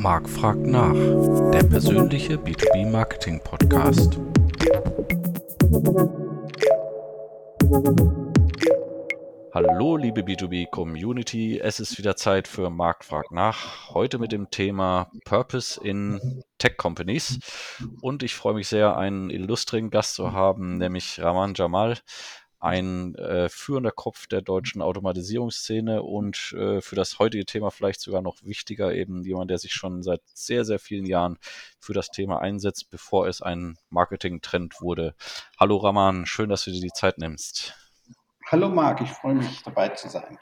Marc fragt nach, der persönliche B2B Marketing Podcast. Hallo liebe B2B Community, es ist wieder Zeit für Marc fragt nach. Heute mit dem Thema Purpose in Tech Companies. Und ich freue mich sehr, einen illustren Gast zu haben, nämlich Raman Jamal ein äh, führender Kopf der deutschen Automatisierungsszene und äh, für das heutige Thema vielleicht sogar noch wichtiger, eben jemand, der sich schon seit sehr, sehr vielen Jahren für das Thema einsetzt, bevor es ein Marketing-Trend wurde. Hallo Raman, schön, dass du dir die Zeit nimmst. Hallo Marc, ich freue mich dabei zu sein.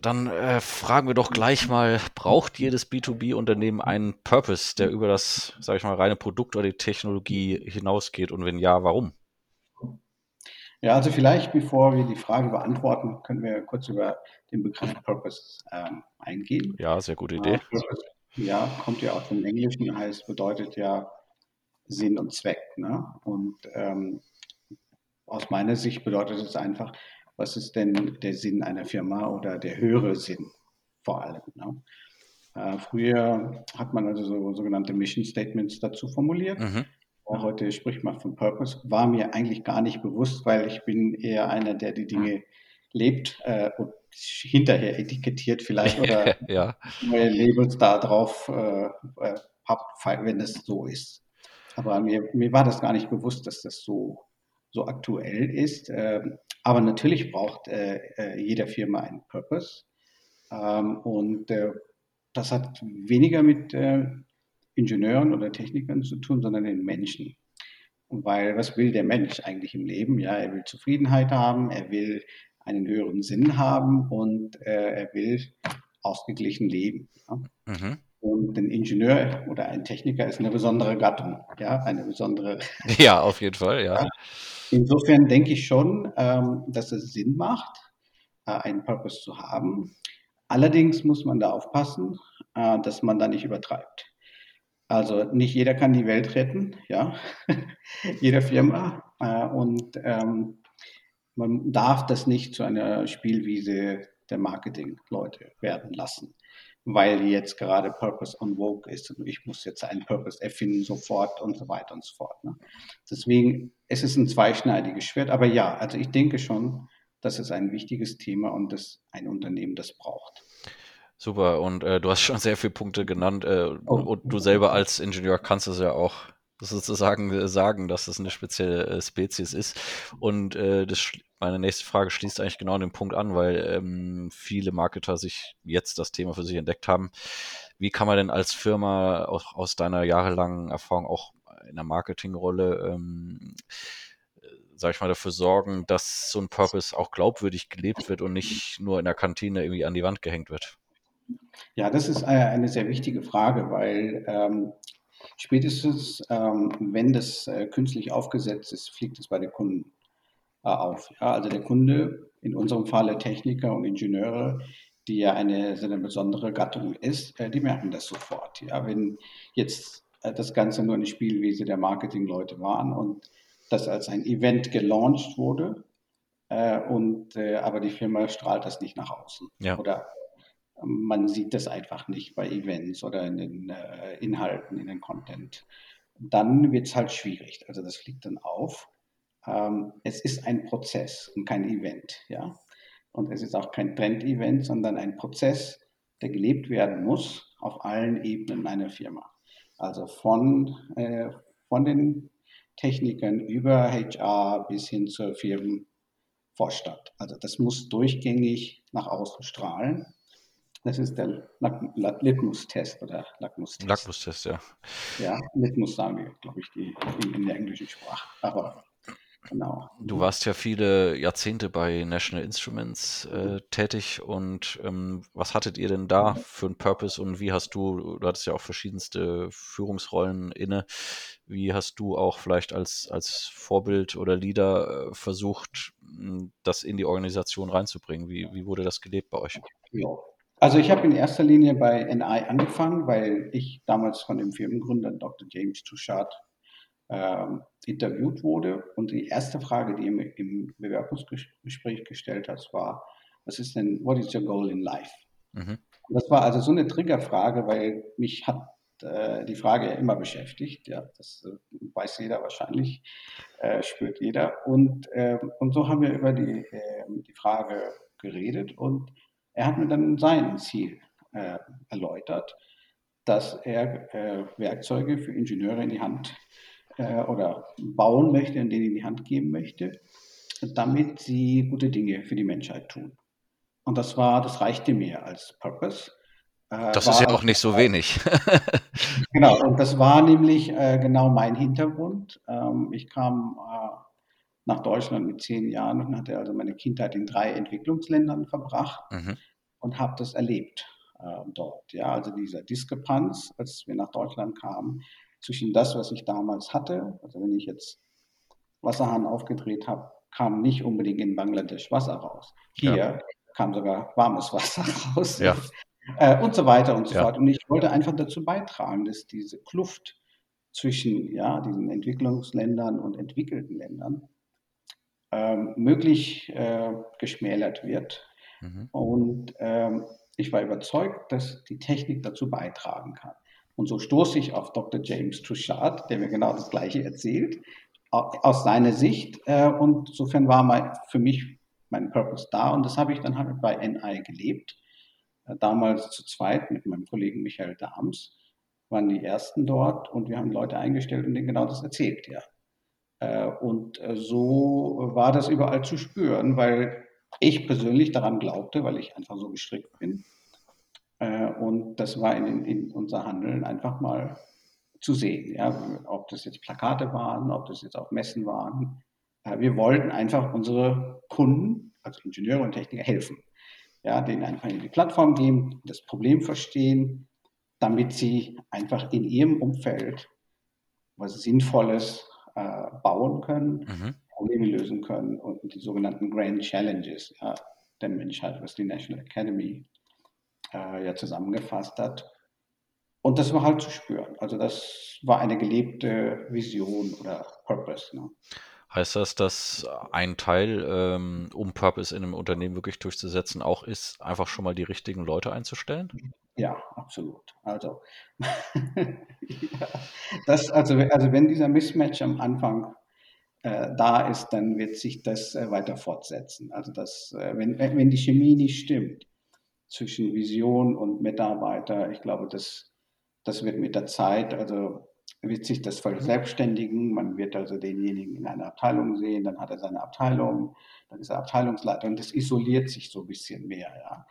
Dann äh, fragen wir doch gleich mal, braucht jedes B2B-Unternehmen einen Purpose, der über das, sage ich mal, reine Produkt oder die Technologie hinausgeht? Und wenn ja, warum? Ja, also vielleicht, bevor wir die Frage beantworten, können wir kurz über den Begriff Purpose ähm, eingehen. Ja, sehr gute Idee. Purpose, ja, kommt ja aus dem Englischen, heißt, bedeutet ja Sinn und Zweck. Ne? Und ähm, aus meiner Sicht bedeutet es einfach, was ist denn der Sinn einer Firma oder der höhere Sinn vor allem. Ne? Äh, früher hat man also so sogenannte Mission Statements dazu formuliert. Mhm. Heute spricht man von Purpose. War mir eigentlich gar nicht bewusst, weil ich bin eher einer, der die Dinge lebt äh, und hinterher etikettiert vielleicht oder ja. neue Labels da drauf äh, äh wenn es so ist. Aber mir, mir war das gar nicht bewusst, dass das so, so aktuell ist. Ähm, aber natürlich braucht äh, äh, jede Firma einen Purpose. Ähm, und äh, das hat weniger mit Ingenieuren oder Technikern zu tun, sondern den Menschen. Und weil, was will der Mensch eigentlich im Leben? Ja, er will Zufriedenheit haben, er will einen höheren Sinn haben und äh, er will ausgeglichen leben. Ja? Mhm. Und ein Ingenieur oder ein Techniker ist eine besondere Gattung, ja, eine besondere. Ja, auf jeden Fall, ja. Insofern denke ich schon, ähm, dass es Sinn macht, äh, einen Purpose zu haben. Allerdings muss man da aufpassen, äh, dass man da nicht übertreibt. Also nicht jeder kann die Welt retten, ja, jede Firma. Äh, und ähm, man darf das nicht zu einer Spielwiese der Marketingleute werden lassen, weil jetzt gerade Purpose on Vogue ist und ich muss jetzt einen Purpose erfinden sofort und so weiter und so fort. Ne? Deswegen es ist ein zweischneidiges Schwert, aber ja, also ich denke schon, das ist ein wichtiges Thema und dass ein Unternehmen das braucht. Super, und äh, du hast schon sehr viele Punkte genannt äh, oh. und du selber als Ingenieur kannst es ja auch sozusagen äh, sagen, dass es eine spezielle äh, Spezies ist. Und äh, das, meine nächste Frage schließt eigentlich genau an den Punkt an, weil ähm, viele Marketer sich jetzt das Thema für sich entdeckt haben. Wie kann man denn als Firma auch aus deiner jahrelangen Erfahrung auch in der Marketingrolle ähm, äh, sag ich mal, dafür sorgen, dass so ein Purpose auch glaubwürdig gelebt wird und nicht nur in der Kantine irgendwie an die Wand gehängt wird? Ja, das ist eine sehr wichtige Frage, weil ähm, spätestens, ähm, wenn das äh, künstlich aufgesetzt ist, fliegt es bei den Kunden äh, auf. Ja, also der Kunde, in unserem Falle Techniker und Ingenieure, die ja eine, eine besondere Gattung ist, äh, die merken das sofort. Ja, wenn jetzt äh, das Ganze nur eine Spielwiese der Marketingleute waren und das als ein Event gelauncht wurde, äh, und, äh, aber die Firma strahlt das nicht nach außen. Ja. Oder man sieht das einfach nicht bei Events oder in den äh, Inhalten, in den Content. Dann wird es halt schwierig. Also das fliegt dann auf. Ähm, es ist ein Prozess und kein Event, ja. Und es ist auch kein Trend-Event, sondern ein Prozess, der gelebt werden muss auf allen Ebenen einer Firma. Also von, äh, von den Technikern über HR bis hin zur Firmenvorstand. Also das muss durchgängig nach außen strahlen. Das ist der Litmus-Test oder Lackmustest. Lackmustest, ja. Ja, Litmus sagen wir, glaube ich, die, in der englischen Sprache. Aber genau. Du warst ja viele Jahrzehnte bei National Instruments äh, tätig und ähm, was hattet ihr denn da für einen Purpose und wie hast du, du hattest ja auch verschiedenste Führungsrollen inne, wie hast du auch vielleicht als, als Vorbild oder Leader äh, versucht, das in die Organisation reinzubringen? Wie, wie wurde das gelebt bei euch? Ja. Also ich habe in erster Linie bei NI angefangen, weil ich damals von dem Firmengründer Dr. James Touchard ähm, interviewt wurde. Und die erste Frage, die er mir im Bewerbungsgespräch gestellt hat, war, was ist denn, what is your goal in life? Mhm. Das war also so eine Triggerfrage, weil mich hat äh, die Frage ja immer beschäftigt. Ja, das äh, weiß jeder wahrscheinlich, äh, spürt jeder. Und, ähm, und so haben wir über die, ähm, die Frage geredet und er hat mir dann sein Ziel äh, erläutert, dass er äh, Werkzeuge für Ingenieure in die Hand äh, oder bauen möchte und denen in die Hand geben möchte, damit sie gute Dinge für die Menschheit tun. Und das war, das reichte mir als Purpose. Äh, das ist ja auch nicht so wenig. genau, und das war nämlich äh, genau mein Hintergrund. Ähm, ich kam äh, nach Deutschland mit zehn Jahren und hatte also meine Kindheit in drei Entwicklungsländern verbracht mhm. und habe das erlebt äh, dort. Ja, also dieser Diskrepanz, als wir nach Deutschland kamen, zwischen das, was ich damals hatte, also wenn ich jetzt Wasserhahn aufgedreht habe, kam nicht unbedingt in Bangladesch Wasser raus. Hier ja. kam sogar warmes Wasser raus. Ja. Äh, und so weiter und so ja. fort. Und ich wollte einfach dazu beitragen, dass diese Kluft zwischen ja, diesen Entwicklungsländern und entwickelten Ländern möglich äh, geschmälert wird. Mhm. Und ähm, ich war überzeugt, dass die Technik dazu beitragen kann. Und so stoße ich auf Dr. James Truchard, der mir genau das Gleiche erzählt, aus seiner Sicht. Äh, und insofern war mein, für mich mein Purpose da. Und das habe ich dann halt bei NI gelebt. Äh, damals zu zweit mit meinem Kollegen Michael Dahms waren die ersten dort und wir haben Leute eingestellt und denen genau das erzählt, ja. Äh, und so war das überall zu spüren, weil ich persönlich daran glaubte, weil ich einfach so gestrickt bin. Und das war in, in unser Handeln einfach mal zu sehen. Ja? Ob das jetzt Plakate waren, ob das jetzt auf Messen waren. Wir wollten einfach unsere Kunden, also Ingenieure und Techniker, helfen. Ja, denen einfach in die Plattform geben, das Problem verstehen, damit sie einfach in ihrem Umfeld was Sinnvolles äh, bauen können, mhm. Probleme lösen können und die sogenannten Grand Challenges ja, der Menschheit, was die National Academy äh, ja zusammengefasst hat, und das war halt zu spüren. Also das war eine gelebte Vision oder Purpose. Ne? Heißt das, dass ein Teil, ähm, um Purpose in einem Unternehmen wirklich durchzusetzen, auch ist, einfach schon mal die richtigen Leute einzustellen? Ja, absolut. Also, das, also, also wenn dieser Mismatch am Anfang äh, da ist, dann wird sich das äh, weiter fortsetzen. Also das, äh, wenn, wenn die Chemie nicht stimmt zwischen Vision und Mitarbeiter, ich glaube, das das wird mit der Zeit, also wird sich das verselbstständigen. Man wird also denjenigen in einer Abteilung sehen, dann hat er seine Abteilung, dann ist er Abteilungsleiter und das isoliert sich so ein bisschen mehr. Ja.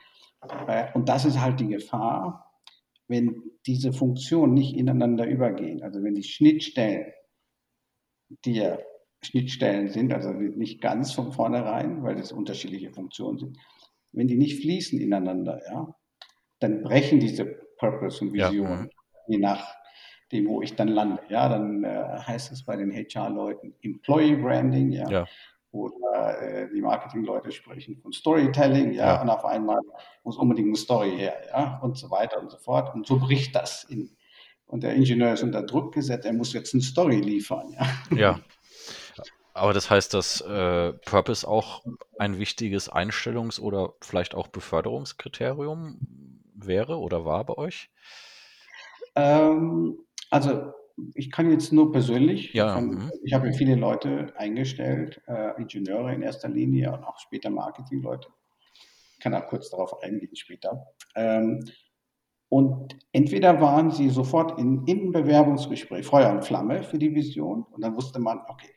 Äh, und das ist halt die Gefahr, wenn diese Funktionen nicht ineinander übergehen. Also wenn die Schnittstellen, die ja Schnittstellen sind, also nicht ganz von vornherein, weil es unterschiedliche Funktionen sind, wenn die nicht fließen ineinander, ja, dann brechen diese Purpose und Vision. Ja je nachdem, wo ich dann lande. Ja, dann äh, heißt es bei den HR-Leuten Employee Branding, ja. ja. Oder äh, die Marketing-Leute sprechen von Storytelling, ja, und auf einmal muss unbedingt eine Story her, ja, und so weiter und so fort. Und so bricht das in, und der Ingenieur ist unter Druck gesetzt, er muss jetzt eine Story liefern, ja. Ja. Aber das heißt, dass äh, Purpose auch ein wichtiges Einstellungs- oder vielleicht auch Beförderungskriterium wäre oder war bei euch? Ähm, also ich kann jetzt nur persönlich, ja. Von, mhm. ich habe viele Leute eingestellt, äh, Ingenieure in erster Linie und auch später Marketingleute. Ich kann auch kurz darauf eingehen später. Ähm, und entweder waren sie sofort in, im Bewerbungsgespräch Feuer und Flamme für die Vision und dann wusste man, okay,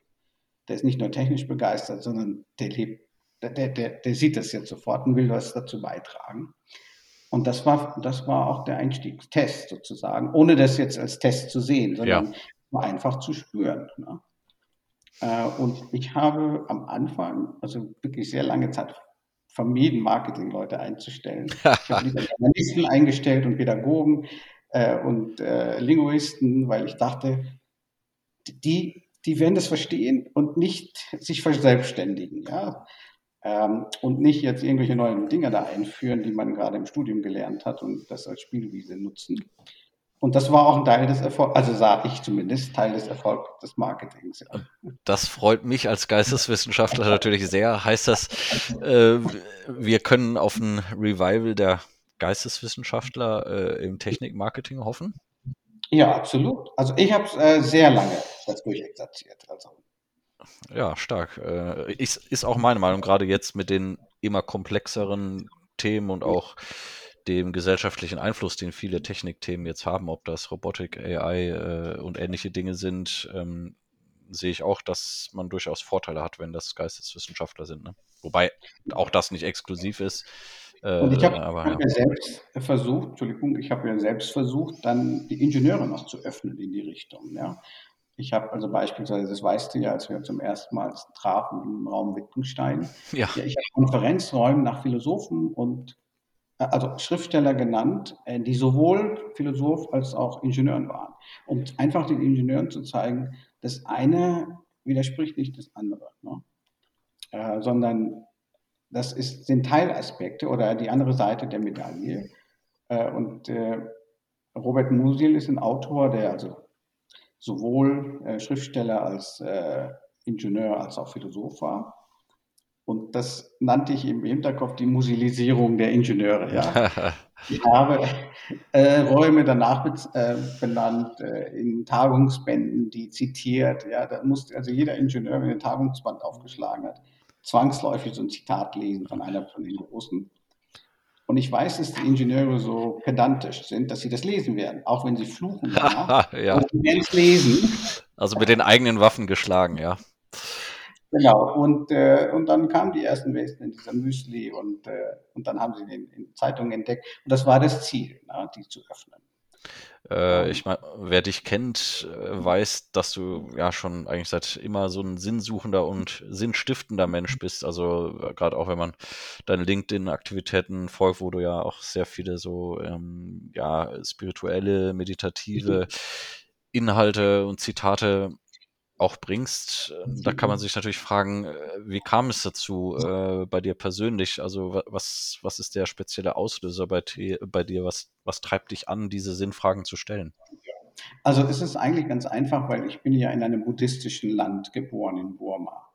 der ist nicht nur technisch begeistert, sondern der lebt, der, der, der sieht das jetzt sofort und will was dazu beitragen. Und das war, das war auch der Einstiegstest sozusagen, ohne das jetzt als Test zu sehen, sondern ja. einfach zu spüren. Ne? Äh, und ich habe am Anfang, also wirklich sehr lange Zeit, vermieden, Marketingleute einzustellen. ich habe lieber Journalisten eingestellt und Pädagogen äh, und äh, Linguisten, weil ich dachte, die, die werden das verstehen und nicht sich verselbstständigen. Ja? Ähm, und nicht jetzt irgendwelche neuen Dinge da einführen, die man gerade im Studium gelernt hat und das als Spielwiese nutzen. Und das war auch ein Teil des Erfolgs, also sah ich zumindest, Teil des Erfolgs des Marketings. Ja. Das freut mich als Geisteswissenschaftler natürlich sehr. Heißt das, äh, wir können auf ein Revival der Geisteswissenschaftler äh, im Technikmarketing hoffen? Ja, absolut. Also ich habe äh, sehr lange das durchexerziert. Also. Ja, stark. Äh, ist, ist auch meine Meinung, gerade jetzt mit den immer komplexeren Themen und auch dem gesellschaftlichen Einfluss, den viele Technikthemen jetzt haben, ob das Robotik, AI äh, und ähnliche Dinge sind, ähm, sehe ich auch, dass man durchaus Vorteile hat, wenn das Geisteswissenschaftler sind. Ne? Wobei auch das nicht exklusiv ist. Äh, und ich habe hab ja. ja. selbst versucht, Entschuldigung, ich habe ja selbst versucht, dann die Ingenieure noch zu öffnen in die Richtung. Ja. Ich habe also beispielsweise, das weißt du ja, als wir zum ersten Mal trafen im Raum Wittgenstein, ja. ja ich habe Konferenzräume nach Philosophen und also Schriftsteller genannt, äh, die sowohl Philosoph als auch Ingenieuren waren. Um einfach den Ingenieuren zu zeigen, das eine widerspricht nicht das andere, ne? äh, sondern das ist, sind Teilaspekte oder die andere Seite der Medaille. Äh, und äh, Robert Musil ist ein Autor, der also sowohl äh, Schriftsteller als äh, Ingenieur als auch Philosoph war. Und das nannte ich im Hinterkopf die Musilisierung der Ingenieure. Ja. Ich habe äh, Räume danach äh, benannt, äh, in Tagungsbänden, die zitiert. Ja, da musste also jeder Ingenieur, wenn er ein Tagungsband aufgeschlagen hat, zwangsläufig so ein Zitat lesen von einer von den Großen. Und ich weiß, dass die Ingenieure so pedantisch sind, dass sie das lesen werden, auch wenn sie fluchen. ja. Und lesen. Also mit den eigenen Waffen geschlagen, ja. Genau, und, äh, und dann kamen die ersten Westen in dieser Müsli und, äh, und dann haben sie den in Zeitungen entdeckt. Und das war das Ziel, ne, die zu öffnen. Äh, ich meine, wer dich kennt, äh, weiß, dass du ja schon eigentlich seit immer so ein sinnsuchender und sinnstiftender Mensch bist. Also äh, gerade auch wenn man deine LinkedIn-Aktivitäten folgt, wo du ja auch sehr viele so ähm, ja spirituelle, meditative Inhalte und Zitate auch bringst. Ähm, da kann man sich natürlich fragen, äh, wie kam es dazu äh, bei dir persönlich? Also was, was ist der spezielle Auslöser bei, bei dir? Was, was treibt dich an, diese Sinnfragen zu stellen? Also es ist eigentlich ganz einfach, weil ich bin ja in einem buddhistischen Land geboren, in Burma.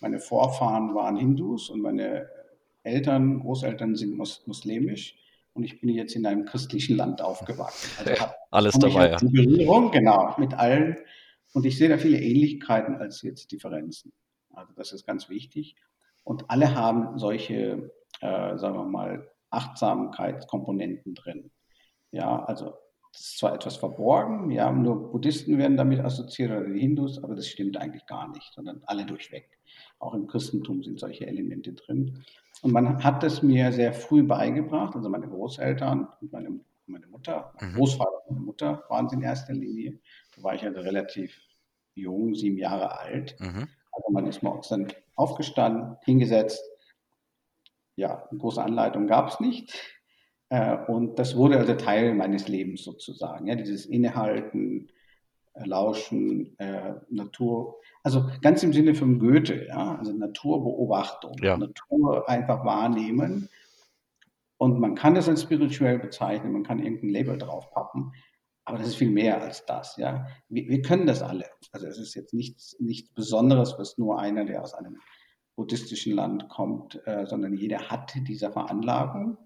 Meine Vorfahren waren Hindus und meine Eltern, Großeltern sind mus muslimisch und ich bin jetzt in einem christlichen Land aufgewachsen. Also Alles dabei, ja. Berührung, genau, mit allen und ich sehe da viele Ähnlichkeiten als jetzt Differenzen. Also das ist ganz wichtig. Und alle haben solche, äh, sagen wir mal, Achtsamkeitskomponenten drin. Ja, also das ist zwar etwas verborgen, ja, nur Buddhisten werden damit assoziiert oder die Hindus, aber das stimmt eigentlich gar nicht, sondern alle durchweg. Auch im Christentum sind solche Elemente drin. Und man hat es mir sehr früh beigebracht, also meine Großeltern und meine, meine Mutter, mein mhm. Großvater und meine Mutter waren es in erster Linie. War ich also relativ jung, sieben Jahre alt. Mhm. Also man ist morgens dann aufgestanden, hingesetzt. Ja, eine große Anleitung gab es nicht. Äh, und das wurde also Teil meines Lebens sozusagen. Ja, dieses Innehalten, äh, Lauschen, äh, Natur, also ganz im Sinne von Goethe, ja, also Naturbeobachtung, ja. Natur einfach wahrnehmen. Und man kann das als spirituell bezeichnen, man kann irgendein Label draufpappen. Aber das ist viel mehr als das. Ja? Wir, wir können das alle. Also es ist jetzt nichts, nichts Besonderes, was nur einer, der aus einem buddhistischen Land kommt, äh, sondern jeder hat diese Veranlagung.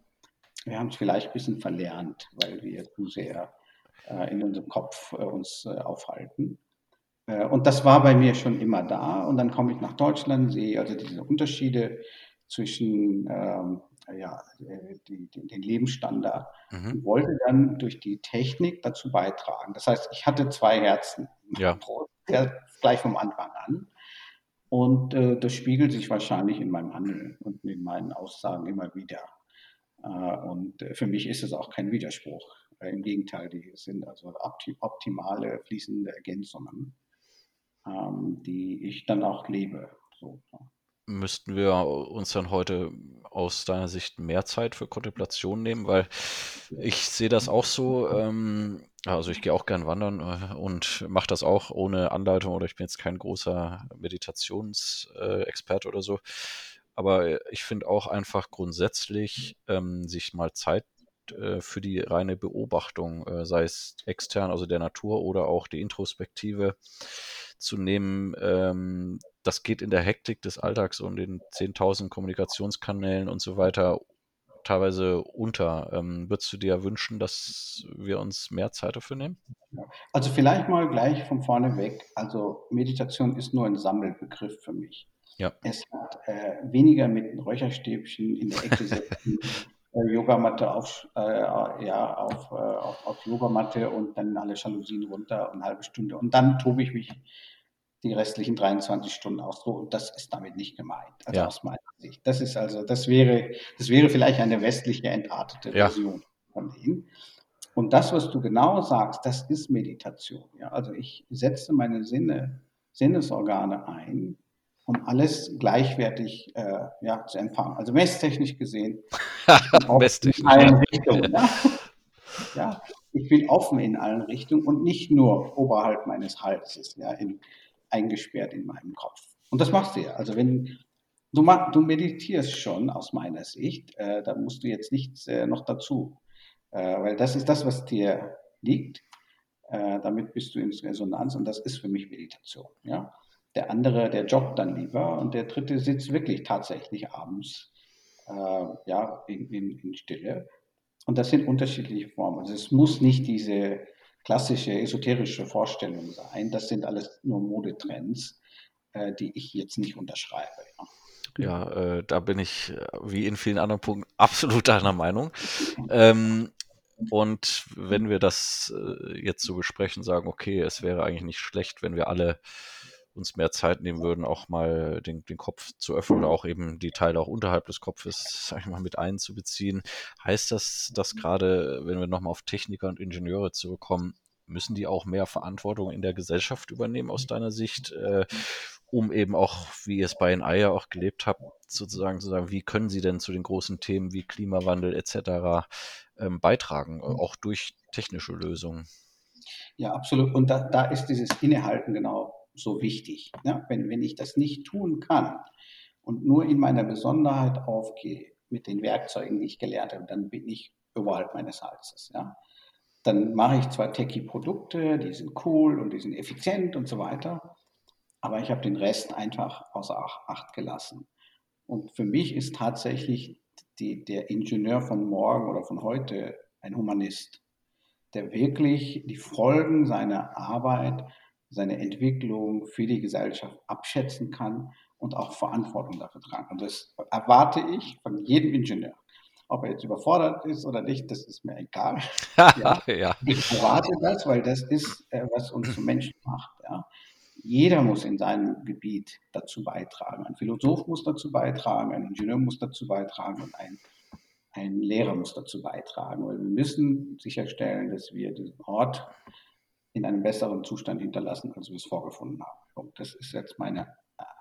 Wir haben es vielleicht ein bisschen verlernt, weil wir zu sehr äh, in unserem Kopf äh, uns äh, aufhalten. Äh, und das war bei mir schon immer da. Und dann komme ich nach Deutschland, sehe also diese Unterschiede zwischen ähm, ja, äh, die, die, den Lebensstandard mhm. und wollte dann durch die Technik dazu beitragen. Das heißt, ich hatte zwei Herzen, ja. gleich vom Anfang an. Und äh, das spiegelt sich wahrscheinlich in meinem Handeln und in meinen Aussagen immer wieder. Äh, und für mich ist es auch kein Widerspruch. Äh, Im Gegenteil, die sind also optimale, fließende Ergänzungen, ähm, die ich dann auch lebe. So, müssten wir uns dann heute aus deiner Sicht mehr Zeit für Kontemplation nehmen, weil ich sehe das auch so. Ähm, also ich gehe auch gern wandern äh, und mache das auch ohne Anleitung oder ich bin jetzt kein großer Meditationsexperte oder so. Aber ich finde auch einfach grundsätzlich ähm, sich mal Zeit äh, für die reine Beobachtung, äh, sei es extern, also der Natur oder auch die Introspektive zu nehmen, ähm, das geht in der Hektik des Alltags und den 10.000 Kommunikationskanälen und so weiter teilweise unter. Ähm, würdest du dir wünschen, dass wir uns mehr Zeit dafür nehmen? Also vielleicht mal gleich von vorne weg. Also Meditation ist nur ein Sammelbegriff für mich. Ja. Es hat äh, weniger mit einem Räucherstäbchen in der Ecke setzen, äh, Yogamatte auf, äh, ja, auf, äh, auf, auf Yogamatte und dann alle Jalousien runter und eine halbe Stunde. Und dann tobe ich mich die restlichen 23 Stunden aus. So, und das ist damit nicht gemeint. Also ja. aus meiner Sicht. Das ist also, das wäre, das wäre vielleicht eine westliche entartete ja. Version von dem. Und das, was du genau sagst, das ist Meditation. Ja? Also ich setze meine Sinne, Sinnesorgane ein, um alles gleichwertig äh, ja, zu empfangen. Also messtechnisch gesehen. messtechnisch. In allen Richtungen, ja. ja. ich bin offen in allen Richtungen und nicht nur oberhalb meines Halses, ja, in, eingesperrt in meinem Kopf. Und das machst du ja. Also wenn du, du meditierst schon aus meiner Sicht, äh, da musst du jetzt nichts äh, noch dazu äh, weil das ist das, was dir liegt. Äh, damit bist du in Resonanz und das ist für mich Meditation. Ja? Der andere, der joggt dann lieber und der dritte sitzt wirklich tatsächlich abends äh, ja, in, in, in Stille. Und das sind unterschiedliche Formen. Also es muss nicht diese klassische esoterische Vorstellung sein. Das sind alles nur Modetrends, äh, die ich jetzt nicht unterschreibe. Ja. Ja, äh, da bin ich, wie in vielen anderen Punkten, absolut deiner Meinung. Ähm, und wenn wir das äh, jetzt so besprechen, sagen, okay, es wäre eigentlich nicht schlecht, wenn wir alle uns mehr Zeit nehmen würden, auch mal den, den Kopf zu öffnen oder auch eben die Teile auch unterhalb des Kopfes, sag ich mal, mit einzubeziehen. Heißt das, dass gerade, wenn wir nochmal auf Techniker und Ingenieure zurückkommen, müssen die auch mehr Verantwortung in der Gesellschaft übernehmen aus deiner Sicht, äh, um eben auch, wie ihr es bei NI auch gelebt habt, sozusagen zu sagen, wie können sie denn zu den großen Themen wie Klimawandel etc ähm, beitragen, äh, auch durch technische Lösungen. Ja, absolut. Und da, da ist dieses Innehalten genau so wichtig. Ne? Wenn, wenn ich das nicht tun kann und nur in meiner Besonderheit aufgehe mit den Werkzeugen, die ich gelernt habe, dann bin ich überhalb meines Halses. Ja? Dann mache ich zwar Techie-Produkte, die sind cool und die sind effizient und so weiter, aber ich habe den Rest einfach außer Acht gelassen. Und für mich ist tatsächlich die, der Ingenieur von morgen oder von heute ein Humanist, der wirklich die Folgen seiner Arbeit, seiner Entwicklung für die Gesellschaft abschätzen kann und auch Verantwortung dafür tragen. Und das erwarte ich von jedem Ingenieur. Ob er jetzt überfordert ist oder nicht, das ist mir egal. ja, ja. Ich erwarte das, weil das ist, äh, was uns zu Menschen macht. Ja. Jeder muss in seinem Gebiet dazu beitragen. Ein Philosoph muss dazu beitragen, ein Ingenieur muss dazu beitragen und ein, ein Lehrer muss dazu beitragen. Weil wir müssen sicherstellen, dass wir diesen Ort in einem besseren Zustand hinterlassen, als wir es vorgefunden haben. Und das ist jetzt meine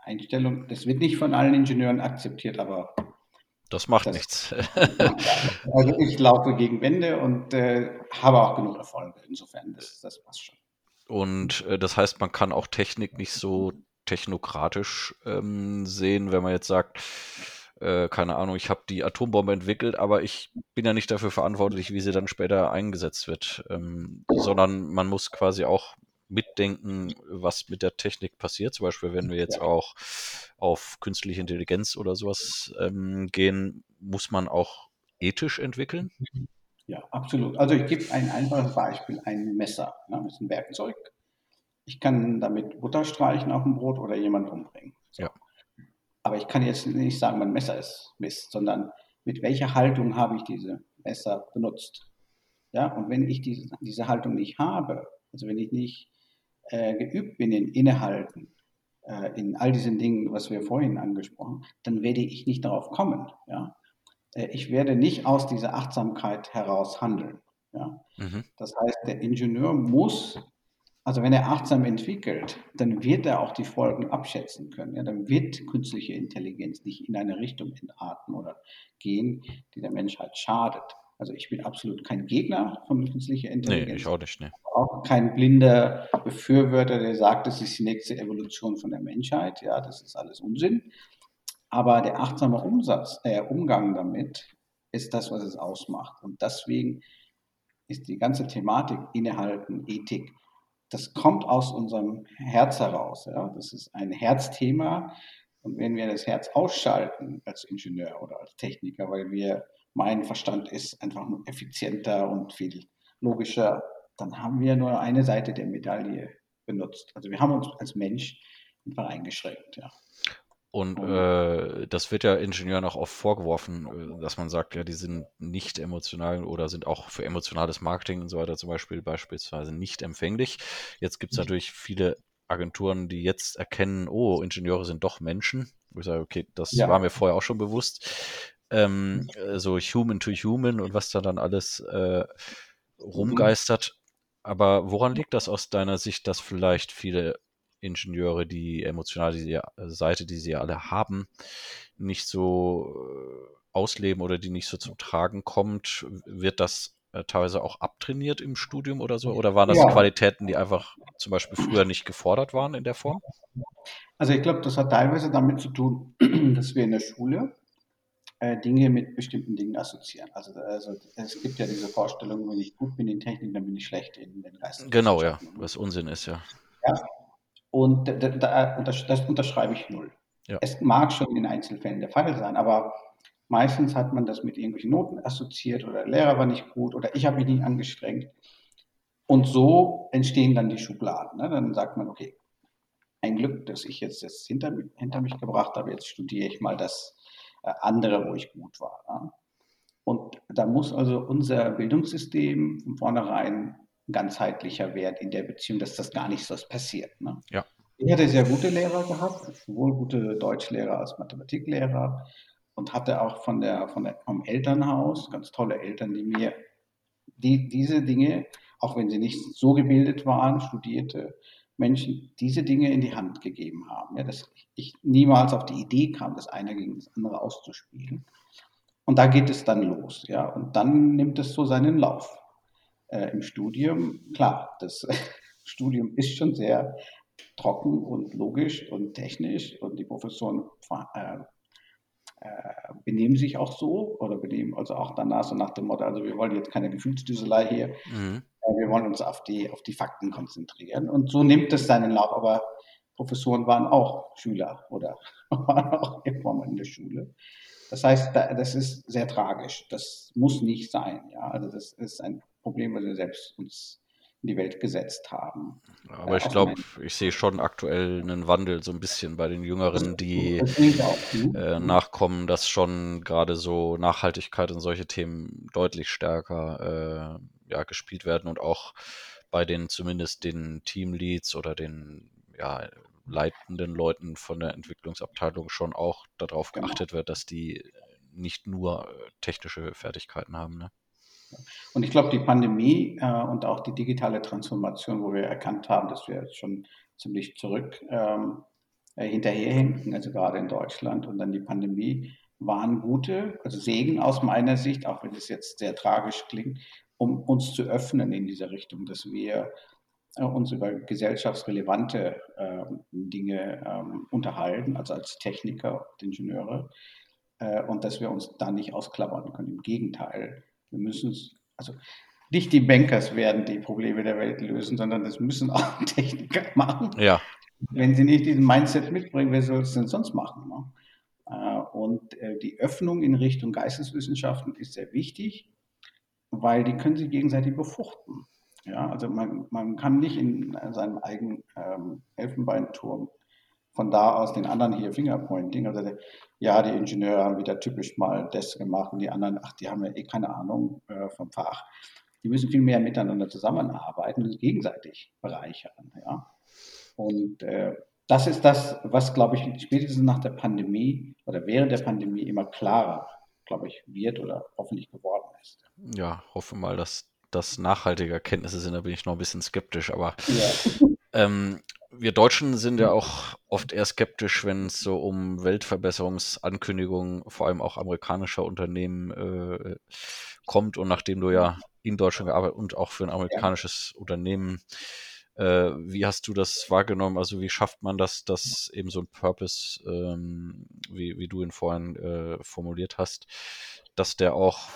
Einstellung. Das wird nicht von allen Ingenieuren akzeptiert, aber das macht das, nichts. also ich laufe gegen Wände und äh, habe auch genug Erfolge. Insofern, das, das passt schon. Und äh, das heißt, man kann auch Technik nicht so technokratisch ähm, sehen, wenn man jetzt sagt, äh, keine Ahnung, ich habe die Atombombe entwickelt, aber ich bin ja nicht dafür verantwortlich, wie sie dann später eingesetzt wird, ähm, sondern man muss quasi auch mitdenken, was mit der Technik passiert. Zum Beispiel, wenn wir jetzt auch auf künstliche Intelligenz oder sowas ähm, gehen, muss man auch ethisch entwickeln. Ja, absolut. Also ich gebe ein einfaches Beispiel, ein Messer. Ne? Das ist ein Werkzeug. Ich kann damit Butter streichen auf dem Brot oder jemand umbringen. So. Ja. Aber ich kann jetzt nicht sagen, mein Messer ist Mist, sondern mit welcher Haltung habe ich diese Messer benutzt. Ja, und wenn ich diese, diese Haltung nicht habe, also wenn ich nicht äh, geübt bin in Innehalten, äh, in all diesen Dingen, was wir vorhin angesprochen haben, dann werde ich nicht darauf kommen. Ja? Äh, ich werde nicht aus dieser Achtsamkeit heraus handeln. Ja? Mhm. Das heißt, der Ingenieur muss, also wenn er achtsam entwickelt, dann wird er auch die Folgen abschätzen können. Ja? Dann wird künstliche Intelligenz nicht in eine Richtung entarten oder gehen, die der Menschheit schadet. Also ich bin absolut kein Gegner von künstlicher Intelligenz. Nee, ich auch nicht. Nee. Auch kein blinder Befürworter, der sagt, das ist die nächste Evolution von der Menschheit. Ja, das ist alles Unsinn. Aber der achtsame Umsatz, äh, Umgang damit ist das, was es ausmacht. Und deswegen ist die ganze Thematik Innehalten, Ethik, das kommt aus unserem Herz heraus. Ja? Das ist ein Herzthema. Und wenn wir das Herz ausschalten als Ingenieur oder als Techniker, weil wir mein Verstand ist einfach effizienter und viel logischer, dann haben wir nur eine Seite der Medaille benutzt. Also wir haben uns als Mensch einfach eingeschränkt, ja. Und äh, das wird ja Ingenieuren auch oft vorgeworfen, äh, dass man sagt, ja, die sind nicht emotional oder sind auch für emotionales Marketing und so weiter zum Beispiel beispielsweise nicht empfänglich. Jetzt gibt es mhm. natürlich viele Agenturen, die jetzt erkennen, oh, Ingenieure sind doch Menschen. Ich sage, okay, das ja. war mir vorher auch schon bewusst. Ähm, mhm. so Human to Human und was da dann alles äh, rumgeistert. Aber woran liegt das aus deiner Sicht, dass vielleicht viele Ingenieure die emotionale Seite, die sie alle haben, nicht so äh, ausleben oder die nicht so zum Tragen kommt? Wird das äh, teilweise auch abtrainiert im Studium oder so? Oder waren das ja. Qualitäten, die einfach zum Beispiel früher nicht gefordert waren in der Form? Also ich glaube, das hat teilweise damit zu tun, dass wir in der Schule äh, Dinge mit bestimmten Dingen assoziieren. Also, also, es gibt ja diese Vorstellung, wenn ich gut bin in Technik, dann bin ich schlecht in den Geist. Genau, ja, was Unsinn ist, ja. ja. Und da, da, das unterschreibe ich null. Ja. Es mag schon in Einzelfällen der Fall sein, aber meistens hat man das mit irgendwelchen Noten assoziiert oder der Lehrer war nicht gut oder ich habe mich nicht angestrengt. Und so entstehen dann die Schubladen. Ne? Dann sagt man, okay, ein Glück, dass ich jetzt das hinter, hinter mich gebracht habe, jetzt studiere ich mal das äh, andere, wo ich gut war. Ja. Und da muss also unser Bildungssystem von vornherein ganzheitlicher Wert in der Beziehung, dass das gar nicht so passiert. Ne? Ja. Ich hatte sehr gute Lehrer gehabt, sowohl gute Deutschlehrer als Mathematiklehrer und hatte auch von der, von der, vom Elternhaus ganz tolle Eltern, die mir die, diese Dinge, auch wenn sie nicht so gebildet waren, studierte, Menschen diese Dinge in die Hand gegeben haben. Ja, dass ich niemals auf die Idee kam, das eine gegen das andere auszuspielen. Und da geht es dann los. Ja, und dann nimmt es so seinen Lauf. Äh, Im Studium, klar, das Studium ist schon sehr trocken und logisch und technisch und die Professoren äh, äh, benehmen sich auch so oder benehmen also auch danach so nach dem Motto, also wir wollen jetzt keine Gefühlsdüselei hier, mhm. Äh, wir wollen uns auf die, auf die Fakten konzentrieren. Und so nimmt es seinen Lauf. Aber Professoren waren auch Schüler oder waren auch irgendwann in der Schule. Das heißt, das ist sehr tragisch. Das muss nicht sein. Ja? Also das ist ein Problem, was wir selbst uns in die Welt gesetzt haben. Aber ich glaube, ich sehe schon aktuell einen Wandel so ein bisschen bei den Jüngeren, die hm? äh, nachkommen, dass schon gerade so Nachhaltigkeit und solche Themen deutlich stärker äh, ja, gespielt werden und auch bei den zumindest den Teamleads oder den ja, leitenden Leuten von der Entwicklungsabteilung schon auch darauf genau. geachtet wird, dass die nicht nur äh, technische Fertigkeiten haben. Ne? Und ich glaube, die Pandemie äh, und auch die digitale Transformation, wo wir erkannt haben, dass wir jetzt schon ziemlich zurück ähm, äh, hinterherhinken, also gerade in Deutschland und dann die Pandemie, waren gute, also Segen aus meiner Sicht, auch wenn es jetzt sehr tragisch klingt, um uns zu öffnen in dieser Richtung, dass wir äh, uns über gesellschaftsrelevante äh, Dinge ähm, unterhalten, also als Techniker und Ingenieure, äh, und dass wir uns da nicht ausklappern können. Im Gegenteil, wir müssen es, also nicht die Bankers werden die Probleme der Welt lösen, sondern das müssen auch Techniker machen. Ja. Wenn sie nicht diesen Mindset mitbringen, wer soll es denn sonst machen? Ne? Äh, und äh, die Öffnung in Richtung Geisteswissenschaften ist sehr wichtig, weil die können sich gegenseitig befruchten. Ja, also man, man kann nicht in seinem eigenen ähm, Elfenbeinturm von da aus den anderen hier Fingerpointing. Also ja, die Ingenieure haben wieder typisch mal das gemacht und die anderen, ach, die haben ja eh keine Ahnung äh, vom Fach. Die müssen viel mehr miteinander zusammenarbeiten und gegenseitig bereichern. Ja? Und äh, das ist das, was, glaube ich, spätestens nach der Pandemie oder während der Pandemie immer klarer, glaube ich, wird oder hoffentlich geworden ist. Ja, hoffe mal, dass das nachhaltige Erkenntnisse sind, da bin ich noch ein bisschen skeptisch, aber ja. ähm, wir Deutschen sind ja auch oft eher skeptisch, wenn es so um Weltverbesserungsankündigungen, vor allem auch amerikanischer Unternehmen, äh, kommt. Und nachdem du ja in Deutschland gearbeitet und auch für ein amerikanisches ja. Unternehmen, äh, wie hast du das wahrgenommen? Also wie schafft man das, dass eben so ein Purpose, ähm, wie, wie du ihn vorhin äh, formuliert hast, dass der auch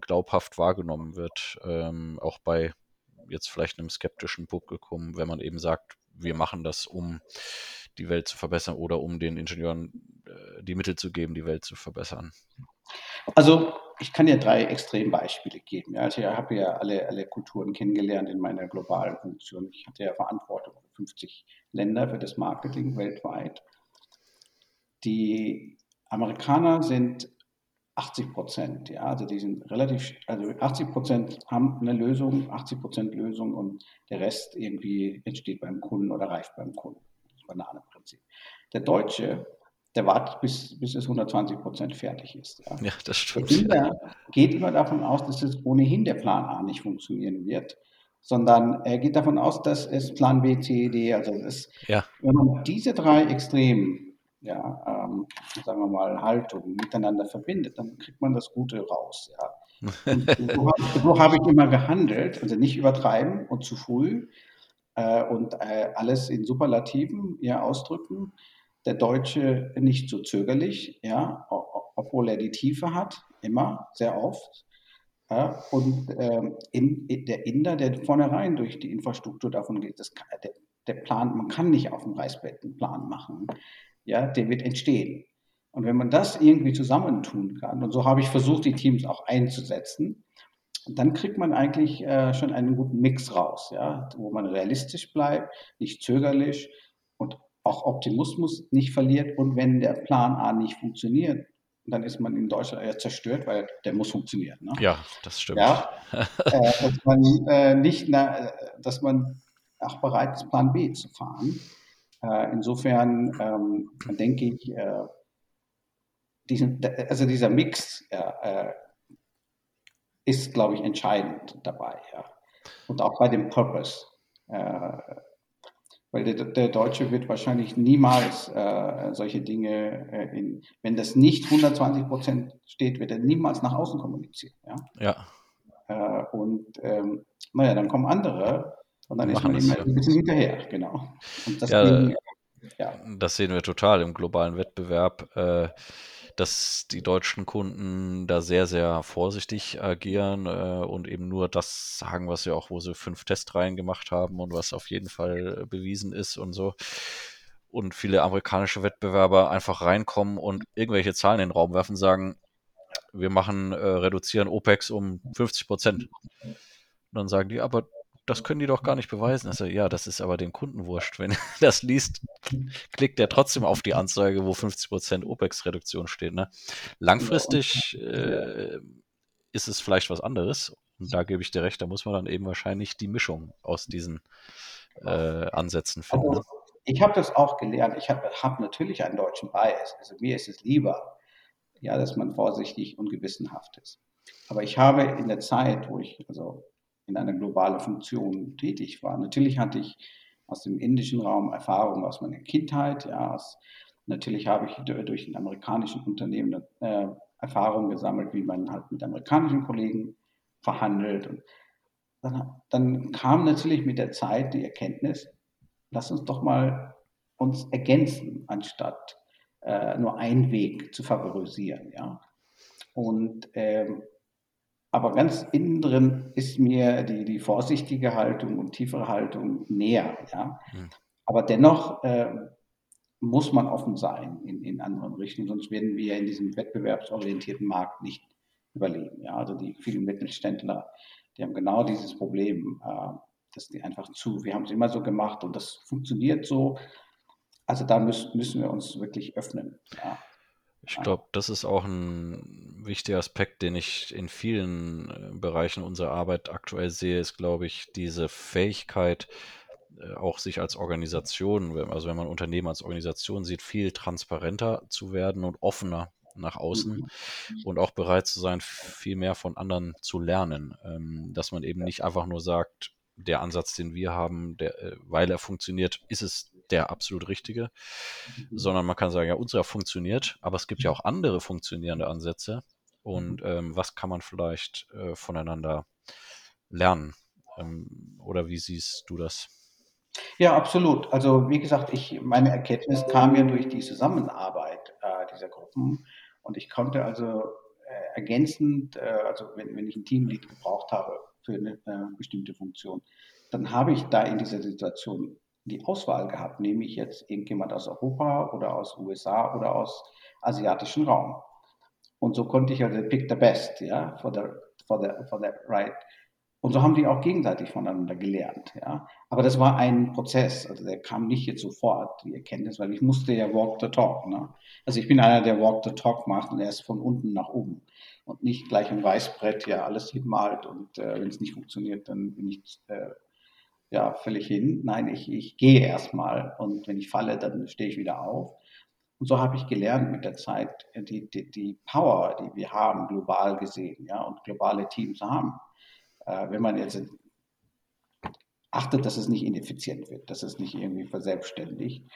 glaubhaft wahrgenommen wird, ähm, auch bei jetzt vielleicht einem skeptischen Publikum, wenn man eben sagt, wir machen das, um die Welt zu verbessern oder um den Ingenieuren äh, die Mittel zu geben, die Welt zu verbessern? Also ich kann ja drei Extrembeispiele geben. Also ich habe ja alle, alle Kulturen kennengelernt in meiner globalen Funktion. Ich hatte ja Verantwortung für 50 Länder für das Marketing weltweit. Die Amerikaner sind 80 Prozent, ja, also die sind relativ, also 80 Prozent haben eine Lösung, 80 Prozent Lösung und der Rest irgendwie entsteht beim Kunden oder reift beim Kunden. Das Bananenprinzip. Der Deutsche der wartet, bis, bis es 120 Prozent fertig ist. Ja, ja das stimmt. Der geht immer davon aus, dass es ohnehin der Plan A nicht funktionieren wird, sondern er geht davon aus, dass es Plan B, C, D, also das, ja. wenn man diese drei Extremen, ja, ähm, sagen wir mal, Haltungen miteinander verbindet, dann kriegt man das Gute raus. Ja. so, so habe ich immer gehandelt, also nicht übertreiben und zu früh äh, und äh, alles in Superlativen ja, ausdrücken der Deutsche nicht so zögerlich, ja, obwohl er die Tiefe hat, immer, sehr oft. Ja, und ähm, in, in der Inder, der vornherein durch die Infrastruktur davon geht, das, der, der Plan, man kann nicht auf dem Reißbrett einen Plan machen, ja, der wird entstehen. Und wenn man das irgendwie zusammentun kann, und so habe ich versucht, die Teams auch einzusetzen, dann kriegt man eigentlich äh, schon einen guten Mix raus, ja, wo man realistisch bleibt, nicht zögerlich und auch Optimismus nicht verliert und wenn der Plan A nicht funktioniert, dann ist man in Deutschland ja zerstört, weil der muss funktionieren. Ne? Ja, das stimmt. Ja, äh, dass man äh, nicht, na, dass man auch bereit ist, Plan B zu fahren. Äh, insofern ähm, denke ich, äh, diesen, also dieser Mix äh, ist, glaube ich, entscheidend dabei. Ja. Und auch bei dem Purpose. Äh, weil der, der Deutsche wird wahrscheinlich niemals äh, solche Dinge, äh, in, wenn das nicht 120 Prozent steht, wird er niemals nach außen kommunizieren. Ja. ja. Und ähm, naja, dann kommen andere und dann ist man immer ja. ein bisschen hinterher, genau. Das, ja, Ding, ja. das sehen wir total im globalen Wettbewerb. Äh, dass die deutschen Kunden da sehr, sehr vorsichtig agieren äh, und eben nur das sagen, was sie auch, wo sie fünf Testreihen gemacht haben und was auf jeden Fall bewiesen ist und so. Und viele amerikanische Wettbewerber einfach reinkommen und irgendwelche Zahlen in den Raum werfen, sagen, wir machen, äh, reduzieren OPEX um 50 Prozent. Und dann sagen die, aber das können die doch gar nicht beweisen. Also, ja, das ist aber dem Kunden wurscht. Wenn er das liest, klickt er trotzdem auf die Anzeige, wo 50% OPEX-Reduktion steht. Ne? Langfristig äh, ist es vielleicht was anderes. Und da gebe ich dir recht, da muss man dann eben wahrscheinlich die Mischung aus diesen äh, Ansätzen finden. Also, ich habe das auch gelernt. Ich habe hab natürlich einen deutschen Bias. Also mir ist es lieber, ja, dass man vorsichtig und gewissenhaft ist. Aber ich habe in der Zeit, wo ich also in einer globalen Funktion tätig war. Natürlich hatte ich aus dem indischen Raum Erfahrungen aus meiner Kindheit. Ja, aus, natürlich habe ich durch ein amerikanischen Unternehmen äh, Erfahrungen gesammelt, wie man halt mit amerikanischen Kollegen verhandelt. Und dann, dann kam natürlich mit der Zeit die Erkenntnis, lass uns doch mal uns ergänzen, anstatt äh, nur einen Weg zu favorisieren. Ja? Und ähm, aber ganz innen drin ist mir die, die vorsichtige Haltung und tiefere Haltung näher. Ja? Mhm. Aber dennoch äh, muss man offen sein in, in anderen Richtungen, sonst werden wir in diesem wettbewerbsorientierten Markt nicht überleben. Ja? Also die vielen Mittelständler, die haben genau dieses Problem, äh, dass die einfach zu, wir haben es immer so gemacht und das funktioniert so. Also da müssen, müssen wir uns wirklich öffnen. Ja? Ich glaube, das ist auch ein wichtiger Aspekt, den ich in vielen äh, Bereichen unserer Arbeit aktuell sehe, ist, glaube ich, diese Fähigkeit, äh, auch sich als Organisation, also wenn man Unternehmen als Organisation sieht, viel transparenter zu werden und offener nach außen mhm. und auch bereit zu sein, viel mehr von anderen zu lernen. Ähm, dass man eben nicht einfach nur sagt, der Ansatz, den wir haben, der, äh, weil er funktioniert, ist es der absolut richtige, mhm. sondern man kann sagen, ja, unserer funktioniert, aber es gibt ja auch andere funktionierende Ansätze und mhm. ähm, was kann man vielleicht äh, voneinander lernen? Ähm, oder wie siehst du das? Ja, absolut. Also wie gesagt, ich, meine Erkenntnis kam ja durch die Zusammenarbeit äh, dieser Gruppen und ich konnte also äh, ergänzend, äh, also wenn, wenn ich ein Teamlead gebraucht habe für eine äh, bestimmte Funktion, dann habe ich da in dieser Situation die Auswahl gehabt, nehme ich jetzt irgendjemand aus Europa oder aus USA oder aus asiatischen Raum. Und so konnte ich also pick the best, ja, for the, for the, for the right. Und so haben die auch gegenseitig voneinander gelernt, ja. Aber das war ein Prozess, also der kam nicht jetzt sofort, die Erkenntnis, weil ich musste ja walk the talk, ne. Also ich bin einer, der walk the talk macht und erst von unten nach oben und nicht gleich ein Weißbrett ja alles hinmalt und äh, wenn es nicht funktioniert, dann bin ich äh, ja völlig hin. Nein, ich, ich gehe erstmal und wenn ich falle, dann stehe ich wieder auf. Und so habe ich gelernt mit der Zeit, die, die, die Power, die wir haben, global gesehen, ja, und globale Teams haben. Äh, wenn man jetzt achtet, dass es nicht ineffizient wird, dass es nicht irgendwie verselbstständigt,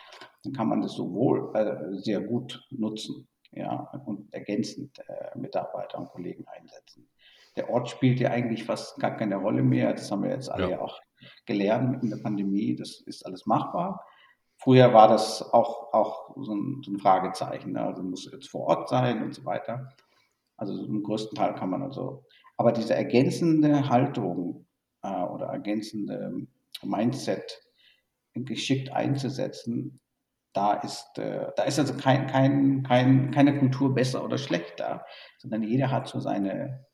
dann kann man das sowohl äh, sehr gut nutzen, ja, und ergänzend äh, Mitarbeiter und Kollegen einsetzen. Der Ort spielt ja eigentlich fast gar keine Rolle mehr. Das haben wir jetzt alle ja. auch gelernt in der Pandemie. Das ist alles machbar. Früher war das auch, auch so, ein, so ein Fragezeichen. Ne? Also muss jetzt vor Ort sein und so weiter. Also im größten Teil kann man also. Aber diese ergänzende Haltung äh, oder ergänzende Mindset geschickt einzusetzen, da ist, äh, da ist also kein, kein, kein, keine Kultur besser oder schlechter, sondern jeder hat so seine,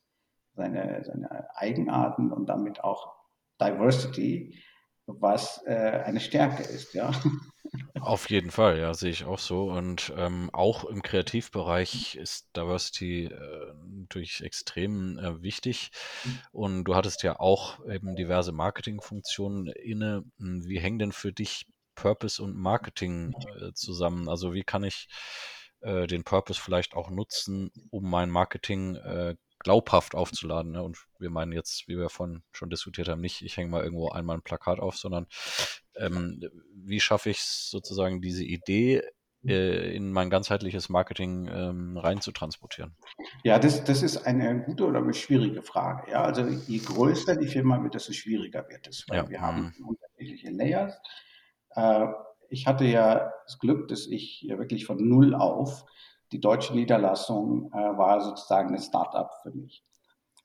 seine, seine Eigenarten und damit auch Diversity was äh, eine Stärke ist, ja. Auf jeden Fall, ja, sehe ich auch so. Und ähm, auch im Kreativbereich ist Diversity äh, natürlich extrem äh, wichtig. Mhm. Und du hattest ja auch eben diverse Marketingfunktionen inne. Hm, wie hängen denn für dich Purpose und Marketing äh, zusammen? Also wie kann ich äh, den Purpose vielleicht auch nutzen, um mein Marketing äh, glaubhaft aufzuladen. Ne? Und wir meinen jetzt, wie wir vorhin schon diskutiert haben, nicht, ich hänge mal irgendwo einmal ein Plakat auf, sondern ähm, wie schaffe ich es sozusagen, diese Idee äh, in mein ganzheitliches Marketing ähm, rein zu transportieren? Ja, das, das ist eine gute oder eine schwierige Frage. Ja? Also je größer die Firma wird, desto schwieriger wird es, weil ja. wir haben mhm. unterschiedliche Layers. Äh, ich hatte ja das Glück, dass ich wirklich von null auf die deutsche Niederlassung äh, war sozusagen ein Start-up für mich.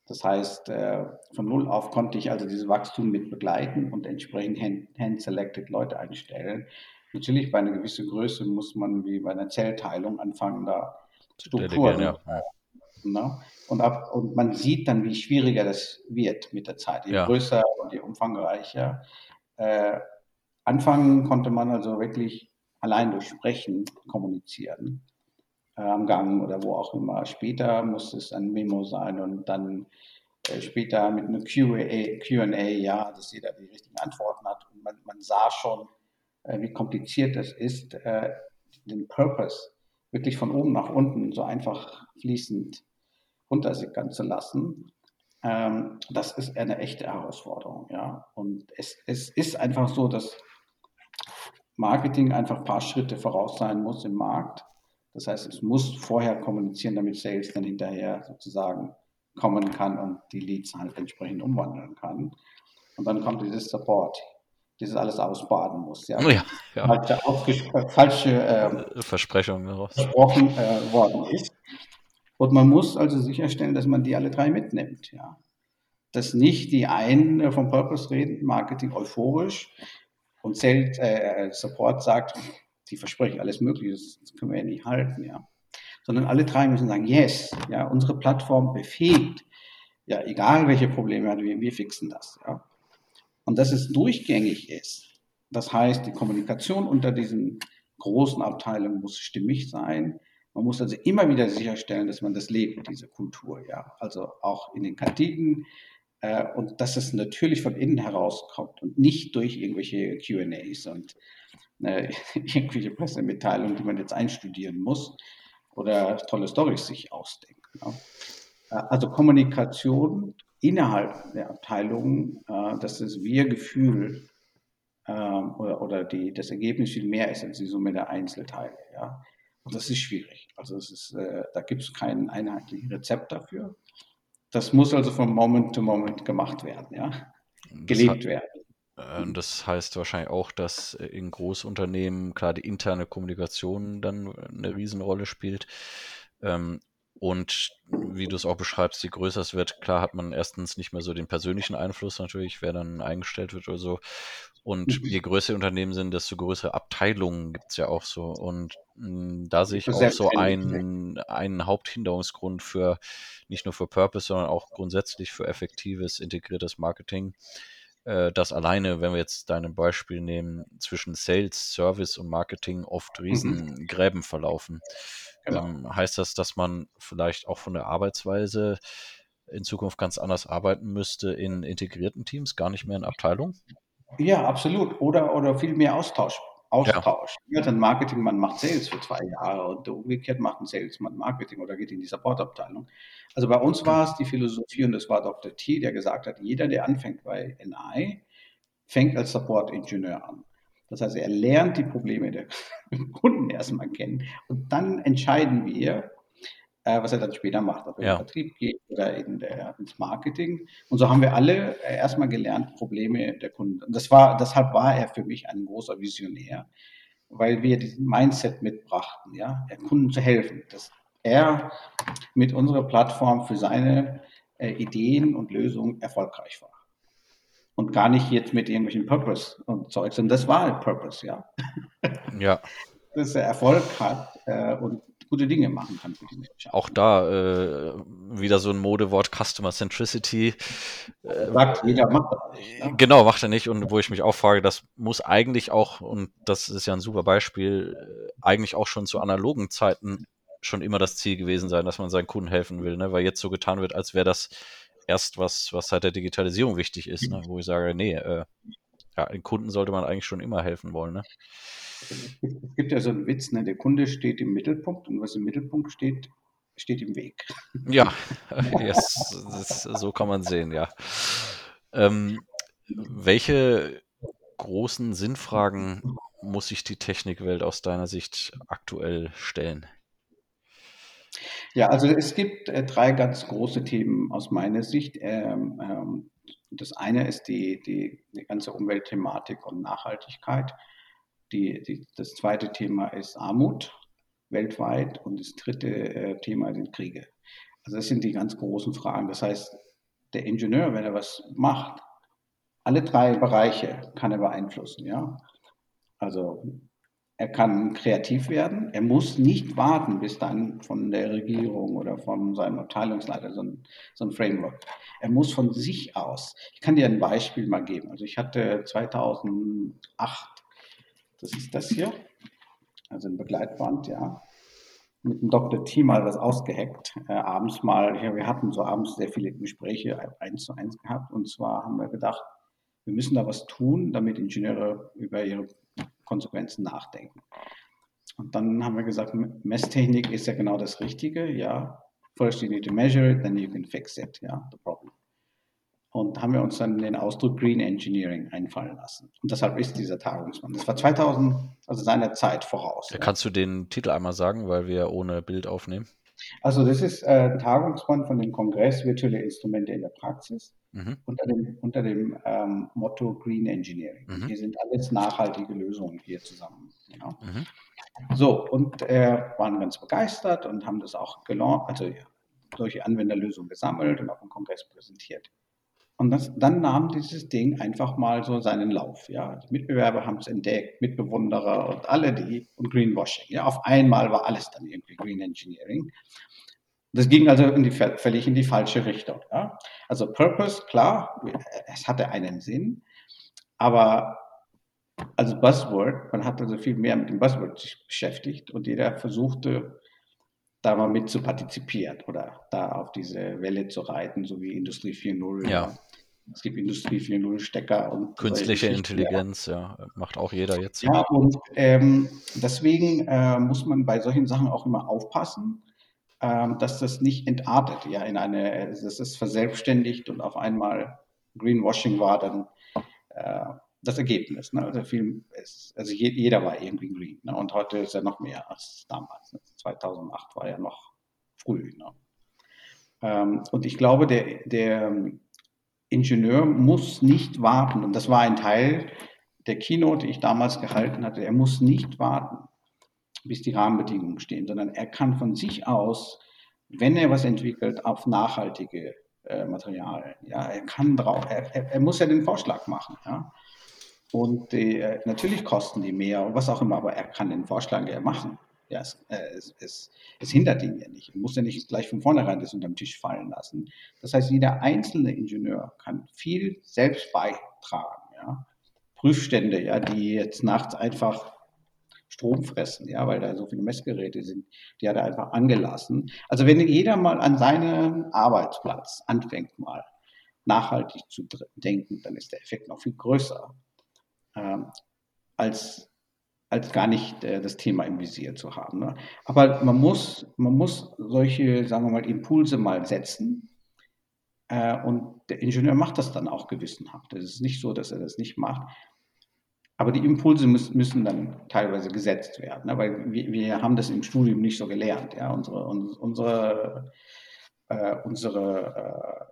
Das heißt, äh, von null auf konnte ich also dieses Wachstum mit begleiten und entsprechend hand-selected Leute einstellen. Natürlich bei einer gewissen Größe muss man wie bei einer Zellteilung anfangen, da Strukturen. Ja. Ne? Und, ab, und man sieht dann, wie schwieriger das wird mit der Zeit. Je ja. größer und je umfangreicher. Äh, anfangen konnte man also wirklich allein durch Sprechen kommunizieren am Gang oder wo auch immer. Später muss es ein Memo sein und dann äh, später mit einem QA, ja, dass jeder die richtigen Antworten hat. Und man, man sah schon, äh, wie kompliziert es ist, äh, den Purpose wirklich von oben nach unten so einfach fließend runtersickern zu lassen. Ähm, das ist eine echte Herausforderung, ja. Und es, es ist einfach so, dass Marketing einfach ein paar Schritte voraus sein muss im Markt das heißt, es muss vorher kommunizieren, damit Sales dann hinterher sozusagen kommen kann und die Leads halt entsprechend umwandeln kann. Und dann kommt dieses Support, dieses alles ausbaden muss. Ja, ja, ja. Falsche, falsche äh, Versprechung versprochen äh, worden ist. Und man muss also sicherstellen, dass man die alle drei mitnimmt. Ja. Dass nicht die einen vom Purpose reden, Marketing euphorisch und Sales, äh, Support sagt, die versprechen alles Mögliche, das können wir ja nicht halten, ja. Sondern alle drei müssen sagen, yes, ja, unsere Plattform befähigt, ja, egal welche Probleme wir, wir fixen das, ja. Und dass es durchgängig ist, das heißt, die Kommunikation unter diesen großen Abteilungen muss stimmig sein. Man muss also immer wieder sicherstellen, dass man das lebt, diese Kultur, ja. Also auch in den Kantinen, äh, und dass es natürlich von innen herauskommt und nicht durch irgendwelche QAs und äh, irgendwelche Pressemitteilungen, die man jetzt einstudieren muss oder tolle Storys sich ausdenken. Ja. Äh, also Kommunikation innerhalb der Abteilung, äh, dass das Wir-Gefühl äh, oder, oder die, das Ergebnis viel mehr ist als die Summe der Einzelteile. Ja. Und das ist schwierig. Also ist, äh, da gibt es kein einheitliches Rezept dafür. Das muss also von Moment zu Moment gemacht werden, ja, gelebt werden. Äh, das heißt wahrscheinlich auch, dass äh, in Großunternehmen klar die interne Kommunikation dann eine Riesenrolle spielt. Ähm, und wie du es auch beschreibst, je größer es wird, klar hat man erstens nicht mehr so den persönlichen Einfluss natürlich, wer dann eingestellt wird oder so. Und je größer Unternehmen sind, desto größere Abteilungen gibt es ja auch so. Und mh, hm, da sehe ich auch so einen, einen Haupthinderungsgrund für nicht nur für Purpose, sondern auch grundsätzlich für effektives, integriertes Marketing. Äh, dass alleine, wenn wir jetzt dein Beispiel nehmen, zwischen Sales, Service und Marketing oft mhm. Riesengräben mhm. verlaufen. Genau. Ähm, heißt das, dass man vielleicht auch von der Arbeitsweise in Zukunft ganz anders arbeiten müsste in integrierten Teams, gar nicht mehr in Abteilungen? Ja, absolut. Oder, oder viel mehr Austausch. Austausch. Ja. ja. dann Marketing, man macht Sales für zwei Jahre und umgekehrt macht ein Salesman Marketing oder geht in die Supportabteilung. Also bei uns war es die Philosophie und das war Dr. T, der gesagt hat, jeder, der anfängt bei NI, fängt als Support-Ingenieur an. Das heißt, er lernt die Probleme der Kunden erstmal kennen und dann entscheiden wir, äh, was er dann später macht, ob er ja. in den Vertrieb geht oder in der, ins Marketing. Und so haben wir alle äh, erstmal gelernt, Probleme der Kunden. Und das war, deshalb war er für mich ein großer Visionär, weil wir diesen Mindset mitbrachten, ja, der Kunden zu helfen, dass er mit unserer Plattform für seine äh, Ideen und Lösungen erfolgreich war. Und gar nicht jetzt mit irgendwelchen Purpose und Zeugs. Und das war ein Purpose, ja. Ja. Dass er Erfolg hat äh, und gute Dinge machen kann für die Menschen. Auch da äh, wieder so ein Modewort Customer Centricity. Äh, Sagt jeder, macht das nicht. Ne? Genau, macht er nicht. Und wo ich mich auch frage, das muss eigentlich auch, und das ist ja ein super Beispiel, äh, eigentlich auch schon zu analogen Zeiten schon immer das Ziel gewesen sein, dass man seinen Kunden helfen will, ne? weil jetzt so getan wird, als wäre das erst was, was seit der Digitalisierung wichtig ist, ne? wo ich sage, nee, äh, ja, den Kunden sollte man eigentlich schon immer helfen wollen. Ne? Es gibt ja so einen Witz, ne? der Kunde steht im Mittelpunkt und was im Mittelpunkt steht, steht im Weg. Ja, yes, das, so kann man sehen, ja. Ähm, welche großen Sinnfragen muss sich die Technikwelt aus deiner Sicht aktuell stellen? Ja, also es gibt äh, drei ganz große Themen aus meiner Sicht. Ähm, ähm, das eine ist die, die, die ganze Umweltthematik und Nachhaltigkeit. Die, die, das zweite Thema ist Armut weltweit und das dritte äh, Thema sind Kriege. Also das sind die ganz großen Fragen. Das heißt, der Ingenieur, wenn er was macht, alle drei Bereiche kann er beeinflussen. Ja? Also er kann kreativ werden. Er muss nicht warten, bis dann von der Regierung oder von seinem Abteilungsleiter so ein, so ein, Framework. Er muss von sich aus. Ich kann dir ein Beispiel mal geben. Also ich hatte 2008 das ist das hier. Also ein Begleitband, ja. Mit dem Dr. T mal was ausgeheckt. Äh, abends mal, ja, wir hatten so abends sehr viele Gespräche eins zu eins gehabt. Und zwar haben wir gedacht, wir müssen da was tun, damit Ingenieure über ihre Konsequenzen nachdenken. Und dann haben wir gesagt, Messtechnik ist ja genau das Richtige, ja. First you need to measure it, then you can fix it, ja, the problem und haben wir uns dann den Ausdruck Green Engineering einfallen lassen. Und deshalb ist dieser Tagungsmann. Das war 2000, also seiner Zeit voraus. Ja, kannst du den Titel einmal sagen, weil wir ohne Bild aufnehmen? Also das ist äh, ein Tagungsmann von dem Kongress Virtuelle Instrumente in der Praxis mhm. unter dem, unter dem ähm, Motto Green Engineering. Mhm. Hier sind alles nachhaltige Lösungen hier zusammen. Ja. Mhm. So, und äh, waren ganz begeistert und haben das auch gelauncht, also solche Anwenderlösungen gesammelt und auf dem Kongress präsentiert. Und das, dann nahm dieses Ding einfach mal so seinen Lauf. Ja. Die Mitbewerber haben es entdeckt, Mitbewunderer und alle die und Greenwashing. Ja. Auf einmal war alles dann irgendwie Green Engineering. Das ging also in die, völlig in die falsche Richtung. Ja. Also Purpose, klar, es hatte einen Sinn, aber also Buzzword, man hat also viel mehr mit dem Buzzword sich beschäftigt und jeder versuchte, da mal mit zu partizipieren oder da auf diese Welle zu reiten, so wie Industrie 4.0. Ja. Es gibt Industrie 4.0 Stecker und künstliche Intelligenz, ja. ja. macht auch jeder jetzt. Ja, und ähm, deswegen äh, muss man bei solchen Sachen auch immer aufpassen, dass das nicht entartet, ja, in eine, dass es verselbstständigt und auf einmal Greenwashing war, dann äh, das Ergebnis. Ne? Also, viel, ist, also jeder war irgendwie green. Ne? Und heute ist er noch mehr als damals. Ne? 2008 war ja noch früh. Ne? Ähm, und ich glaube, der, der Ingenieur muss nicht warten. Und das war ein Teil der Keynote, die ich damals gehalten hatte. Er muss nicht warten, bis die Rahmenbedingungen stehen, sondern er kann von sich aus, wenn er was entwickelt, auf nachhaltige äh, Materialien. Ja, er kann drauf, er, er, er, muss ja den Vorschlag machen. Ja. Und äh, natürlich kosten die mehr und was auch immer, aber er kann den Vorschlag ja machen. Ja, es, äh, es, es, es, hindert ihn ja nicht. Er muss ja nicht gleich von vornherein das unterm Tisch fallen lassen. Das heißt, jeder einzelne Ingenieur kann viel selbst beitragen. Ja. Prüfstände, ja, die jetzt nachts einfach Strom fressen, ja, weil da so viele Messgeräte sind, die hat er einfach angelassen. Also wenn jeder mal an seinem Arbeitsplatz anfängt, mal nachhaltig zu denken, dann ist der Effekt noch viel größer, ähm, als als gar nicht äh, das Thema im Visier zu haben. Ne? Aber man muss, man muss solche, sagen wir mal, Impulse mal setzen. Äh, und der Ingenieur macht das dann auch gewissenhaft. Es ist nicht so, dass er das nicht macht. Aber die Impulse müssen, dann teilweise gesetzt werden, ne? weil wir, wir, haben das im Studium nicht so gelernt. Ja? Unsere, unsere, äh, unsere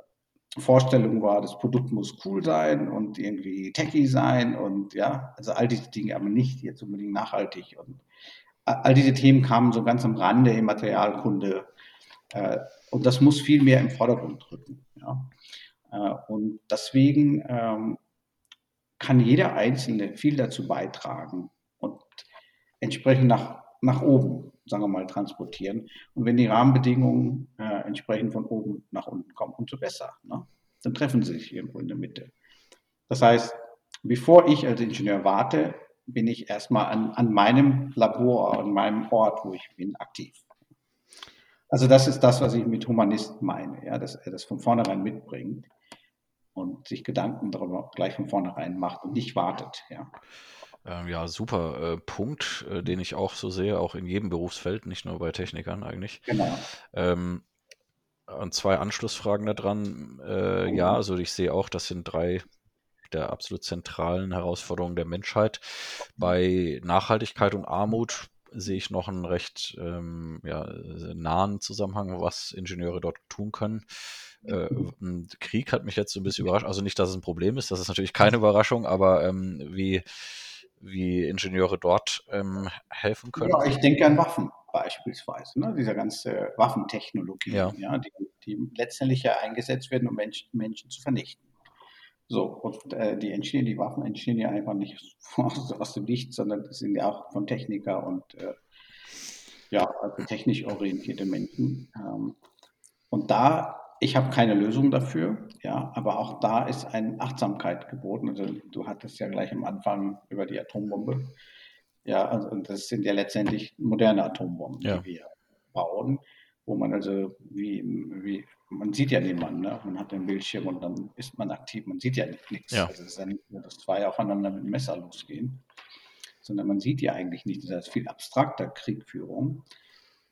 äh, Vorstellung war, das Produkt muss cool sein und irgendwie techy sein und ja, also all diese Dinge, aber nicht jetzt unbedingt nachhaltig. Und all diese Themen kamen so ganz am Rande im Materialkunde äh, und das muss viel mehr im Vordergrund drücken. Ja. Äh, und deswegen ähm, kann jeder Einzelne viel dazu beitragen und entsprechend nach, nach oben sagen wir mal, transportieren. Und wenn die Rahmenbedingungen äh, entsprechend von oben nach unten kommen, umso besser. Ne? Dann treffen sie sich irgendwo in der Mitte. Das heißt, bevor ich als Ingenieur warte, bin ich erstmal an, an meinem Labor, an meinem Ort, wo ich bin, aktiv. Also das ist das, was ich mit Humanist meine, ja, dass er das von vornherein mitbringt und sich Gedanken darüber gleich von vornherein macht und nicht wartet. Ja. Ähm, ja, super äh, Punkt, äh, den ich auch so sehe, auch in jedem Berufsfeld, nicht nur bei Technikern eigentlich. Genau. Ähm, und zwei Anschlussfragen daran. Äh, mhm. Ja, also ich sehe auch, das sind drei der absolut zentralen Herausforderungen der Menschheit. Bei Nachhaltigkeit und Armut sehe ich noch einen recht ähm, ja, nahen Zusammenhang, was Ingenieure dort tun können. Äh, Krieg hat mich jetzt so ein bisschen überrascht. Also nicht, dass es ein Problem ist, das ist natürlich keine Überraschung, aber ähm, wie wie Ingenieure dort ähm, helfen können? Ja, ich denke an Waffen beispielsweise, ne? diese ganze Waffentechnologie, ja. ja die, die, letztendlich ja eingesetzt werden, um Menschen, Menschen zu vernichten. So, und äh, die entstehen, die Waffen entstehen ja einfach nicht aus, aus dem Nichts, sondern das sind ja auch von Techniker und äh, ja, also technisch orientierte Menschen. Ähm, und da ich habe keine Lösung dafür, ja, aber auch da ist eine Achtsamkeit geboten. Also du hattest ja gleich am Anfang über die Atombombe. Ja, also das sind ja letztendlich moderne Atombomben, ja. die wir bauen, wo man also wie, wie man sieht ja niemanden, ne? man hat den Bildschirm und dann ist man aktiv, man sieht ja nichts. Ja. Also es ist ja nicht nur, dass zwei aufeinander mit dem Messer losgehen, sondern man sieht ja eigentlich nicht. Das ist viel abstrakter Kriegführung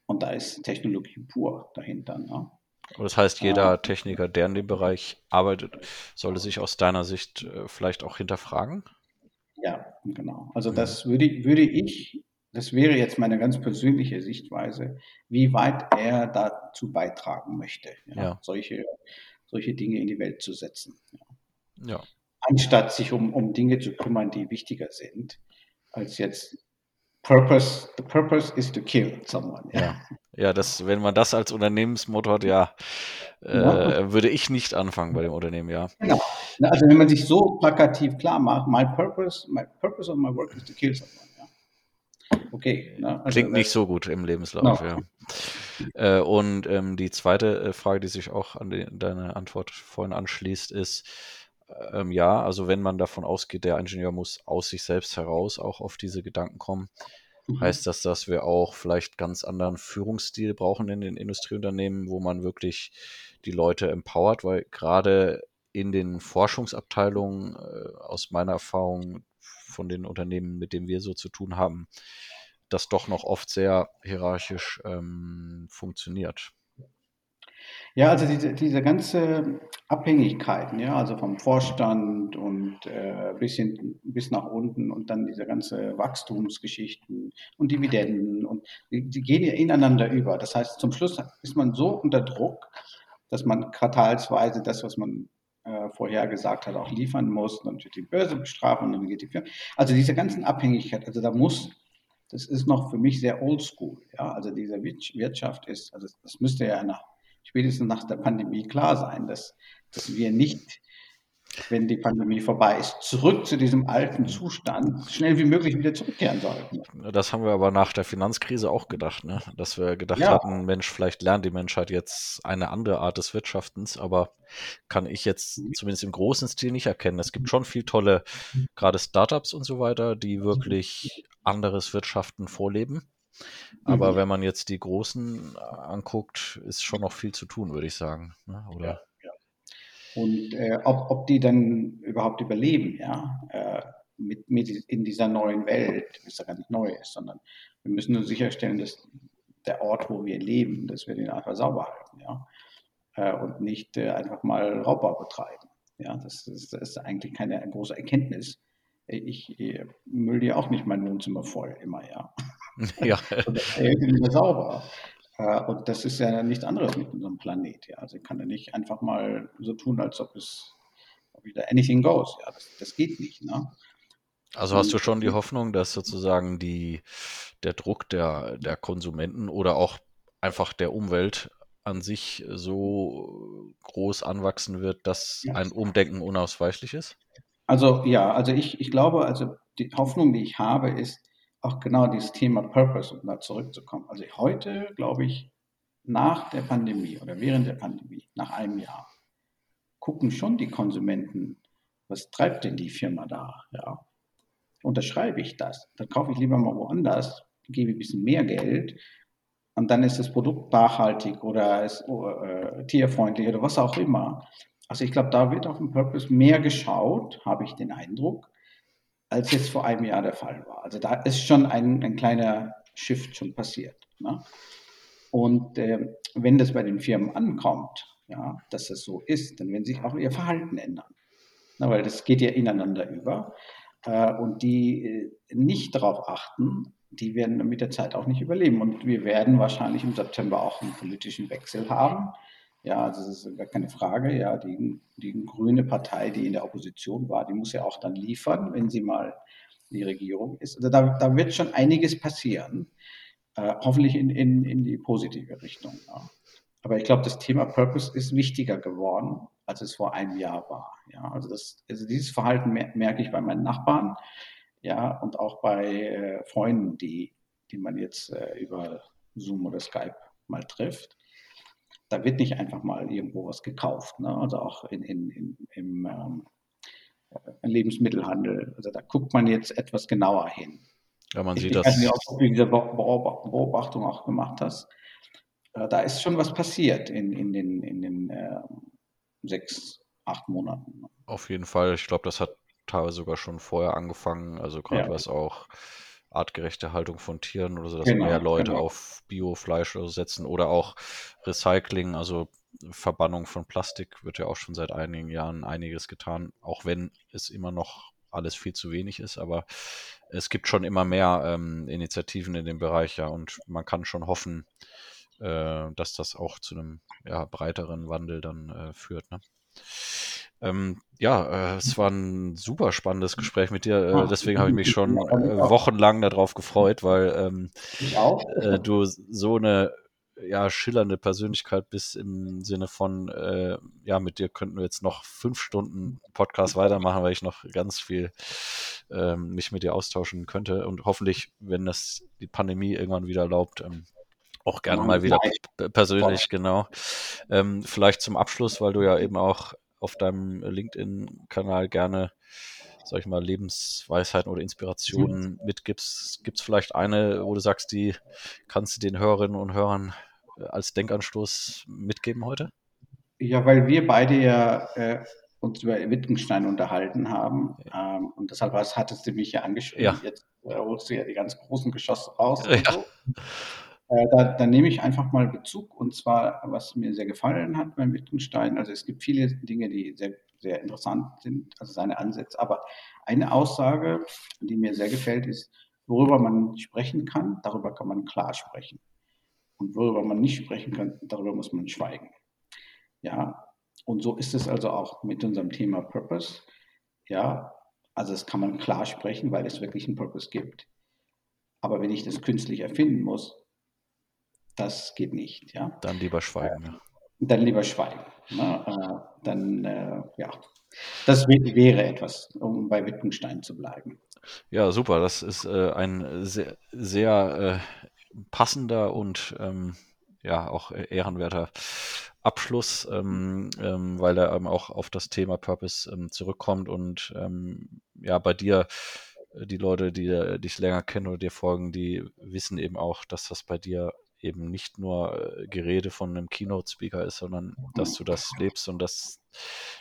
und da ist Technologie pur dahinter. Ne? Das heißt, jeder Techniker, der in dem Bereich arbeitet, sollte sich aus deiner Sicht äh, vielleicht auch hinterfragen? Ja, genau. Also das würde, würde ich, das wäre jetzt meine ganz persönliche Sichtweise, wie weit er dazu beitragen möchte, ja, ja. Solche, solche Dinge in die Welt zu setzen. Ja. Anstatt sich um, um Dinge zu kümmern, die wichtiger sind, als jetzt Purpose, the purpose is to kill someone. Ja, ja das, wenn man das als Unternehmensmotto hat, ja, äh, würde ich nicht anfangen bei dem Unternehmen, ja. Genau. Also wenn man sich so plakativ klar macht, my purpose, my purpose of my work is to kill someone. Okay. Ne? Also, Klingt nicht so gut im Lebenslauf, no. ja. Äh, und ähm, die zweite äh, Frage, die sich auch an die, deine Antwort vorhin anschließt, ist, ähm, ja, also wenn man davon ausgeht, der Ingenieur muss aus sich selbst heraus auch auf diese Gedanken kommen, mhm. heißt das, dass wir auch vielleicht ganz anderen Führungsstil brauchen in den Industrieunternehmen, wo man wirklich die Leute empowert, weil gerade in den Forschungsabteilungen äh, aus meiner Erfahrung von den Unternehmen, mit denen wir so zu tun haben, das doch noch oft sehr hierarchisch ähm, funktioniert. Ja, also diese, diese ganze Abhängigkeiten, ja, also vom Vorstand und äh, bisschen bis nach unten und dann diese ganze Wachstumsgeschichten und Dividenden und die, die gehen ja ineinander über. Das heißt, zum Schluss ist man so unter Druck, dass man quartalsweise das, was man äh, vorher gesagt hat, auch liefern muss. Dann wird die Börse bestraft und dann geht die Firma. Also diese ganzen Abhängigkeiten, also da muss das ist noch für mich sehr oldschool. Ja, also diese Wirtschaft ist, also das müsste ja nach spätestens nach der Pandemie klar sein, dass, dass wir nicht wenn die Pandemie vorbei ist, zurück zu diesem alten Zustand schnell wie möglich wieder zurückkehren sollten. Das haben wir aber nach der Finanzkrise auch gedacht, ne? dass wir gedacht ja. hatten, Mensch, vielleicht lernt die Menschheit jetzt eine andere Art des Wirtschaftens, aber kann ich jetzt mhm. zumindest im großen Stil nicht erkennen. Es gibt schon viel tolle, gerade Startups und so weiter, die wirklich anderes Wirtschaften vorleben. Aber mhm. wenn man jetzt die großen anguckt, ist schon noch viel zu tun, würde ich sagen. Ne? Oder? Ja. Und äh, ob, ob die dann überhaupt überleben, ja, äh, mit, mit in dieser neuen Welt, ist ja gar nicht neu ist, sondern wir müssen nur sicherstellen, dass der Ort, wo wir leben, dass wir den einfach sauber halten, ja, äh, und nicht äh, einfach mal Raubbau betreiben. Ja, das, das, das ist eigentlich keine große Erkenntnis. Ich, ich müll dir auch nicht mein Wohnzimmer voll immer, ja. Ja. das hält wieder sauber. Äh, und das ist ja nichts anderes mit unserem Planet. Ja. Also ich kann ja nicht einfach mal so tun, als ob es ob wieder anything goes. Ja, das, das geht nicht. Ne? Also hast du schon die Hoffnung, dass sozusagen die, der Druck der, der Konsumenten oder auch einfach der Umwelt an sich so groß anwachsen wird, dass ja. ein Umdenken unausweichlich ist? Also ja, also ich, ich glaube, also die Hoffnung, die ich habe, ist, auch genau dieses Thema Purpose, um da zurückzukommen. Also heute, glaube ich, nach der Pandemie oder während der Pandemie, nach einem Jahr, gucken schon die Konsumenten, was treibt denn die Firma da? Ja. Unterschreibe ich das? Dann kaufe ich lieber mal woanders, gebe ein bisschen mehr Geld und dann ist das Produkt nachhaltig oder ist äh, tierfreundlich oder was auch immer. Also ich glaube, da wird auf den Purpose mehr geschaut, habe ich den Eindruck als jetzt vor einem Jahr der Fall war. Also da ist schon ein, ein kleiner Shift schon passiert. Ne? Und äh, wenn das bei den Firmen ankommt, ja, dass das so ist, dann werden sich auch ihr Verhalten ändern. Na, weil das geht ja ineinander über. Äh, und die äh, nicht darauf achten, die werden mit der Zeit auch nicht überleben. Und wir werden wahrscheinlich im September auch einen politischen Wechsel haben. Ja, also das ist gar keine Frage. Ja, die, die grüne Partei, die in der Opposition war, die muss ja auch dann liefern, wenn sie mal die Regierung ist. Also da, da wird schon einiges passieren, äh, hoffentlich in, in, in die positive Richtung. Ja. Aber ich glaube, das Thema Purpose ist wichtiger geworden, als es vor einem Jahr war. Ja, also, das, also dieses Verhalten mer merke ich bei meinen Nachbarn, ja, und auch bei äh, Freunden, die, die man jetzt äh, über Zoom oder Skype mal trifft da wird nicht einfach mal irgendwo was gekauft. Ne? Also auch in, in, in, im ähm, Lebensmittelhandel. Also da guckt man jetzt etwas genauer hin. Ja, man ich, sieht ich das. Weiß nicht, ob du diese Beobachtung auch gemacht hast. Äh, da ist schon was passiert in, in den, in den äh, sechs, acht Monaten. Auf jeden Fall. Ich glaube, das hat teilweise sogar schon vorher angefangen. Also gerade ja. was auch artgerechte Haltung von Tieren oder so, dass genau, mehr Leute genau. auf Biofleisch setzen oder auch Recycling, also Verbannung von Plastik wird ja auch schon seit einigen Jahren einiges getan, auch wenn es immer noch alles viel zu wenig ist, aber es gibt schon immer mehr ähm, Initiativen in dem Bereich, ja, und man kann schon hoffen, äh, dass das auch zu einem ja, breiteren Wandel dann äh, führt. Ne? Ähm, ja, äh, es war ein super spannendes Gespräch mit dir. Äh, deswegen habe ich mich schon äh, wochenlang darauf gefreut, weil ähm, äh, du so eine ja, schillernde Persönlichkeit bist im Sinne von, äh, ja, mit dir könnten wir jetzt noch fünf Stunden Podcast weitermachen, weil ich noch ganz viel ähm, mich mit dir austauschen könnte und hoffentlich, wenn das die Pandemie irgendwann wieder erlaubt, ähm, auch gerne mal wieder persönlich, genau. Ähm, vielleicht zum Abschluss, weil du ja eben auch auf deinem LinkedIn-Kanal gerne, sag ich mal, Lebensweisheiten oder Inspirationen mhm. mitgibst. Gibt es vielleicht eine, wo du sagst, die kannst du den Hörerinnen und Hörern äh, als Denkanstoß mitgeben heute? Ja, weil wir beide ja äh, uns über Wittgenstein unterhalten haben. Ja. Ähm, und deshalb hattest du mich ja angeschrieben. Ja. Jetzt äh, holst du ja die ganz großen Geschosse raus. Ja. So. Äh, da, da, nehme ich einfach mal Bezug und zwar, was mir sehr gefallen hat beim Wittgenstein. Also es gibt viele Dinge, die sehr, sehr interessant sind, also seine Ansätze. Aber eine Aussage, die mir sehr gefällt, ist, worüber man sprechen kann, darüber kann man klar sprechen. Und worüber man nicht sprechen kann, darüber muss man schweigen. Ja, und so ist es also auch mit unserem Thema Purpose. Ja, also das kann man klar sprechen, weil es wirklich einen Purpose gibt. Aber wenn ich das künstlich erfinden muss, das geht nicht. Ja? Dann lieber schweigen. Ja. dann lieber schweigen. Ne? Äh, dann, äh, ja, das wäre etwas, um bei Wittgenstein zu bleiben. Ja, super. Das ist äh, ein sehr, sehr äh, passender und ähm, ja auch ehrenwerter Abschluss, ähm, ähm, weil er eben auch auf das Thema Purpose ähm, zurückkommt und ähm, ja bei dir äh, die Leute, die äh, dich länger kennen oder dir folgen, die wissen eben auch, dass das bei dir eben nicht nur äh, Gerede von einem Keynote-Speaker ist, sondern dass du das lebst und dass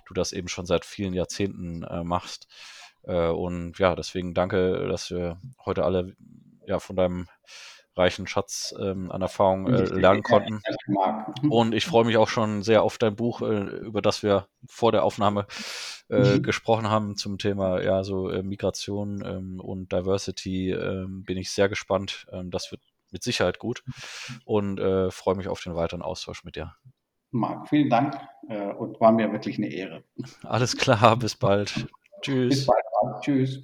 du das eben schon seit vielen Jahrzehnten äh, machst. Äh, und ja, deswegen danke, dass wir heute alle ja von deinem reichen Schatz ähm, an Erfahrung äh, lernen konnten. Und ich freue mich auch schon sehr auf dein Buch, äh, über das wir vor der Aufnahme äh, mhm. gesprochen haben zum Thema ja so äh, Migration ähm, und Diversity. Ähm, bin ich sehr gespannt. Ähm, das wird mit Sicherheit gut und äh, freue mich auf den weiteren Austausch mit dir. Marc, vielen Dank äh, und war mir wirklich eine Ehre. Alles klar, bis bald. Tschüss. Bis bald. Marc. Tschüss.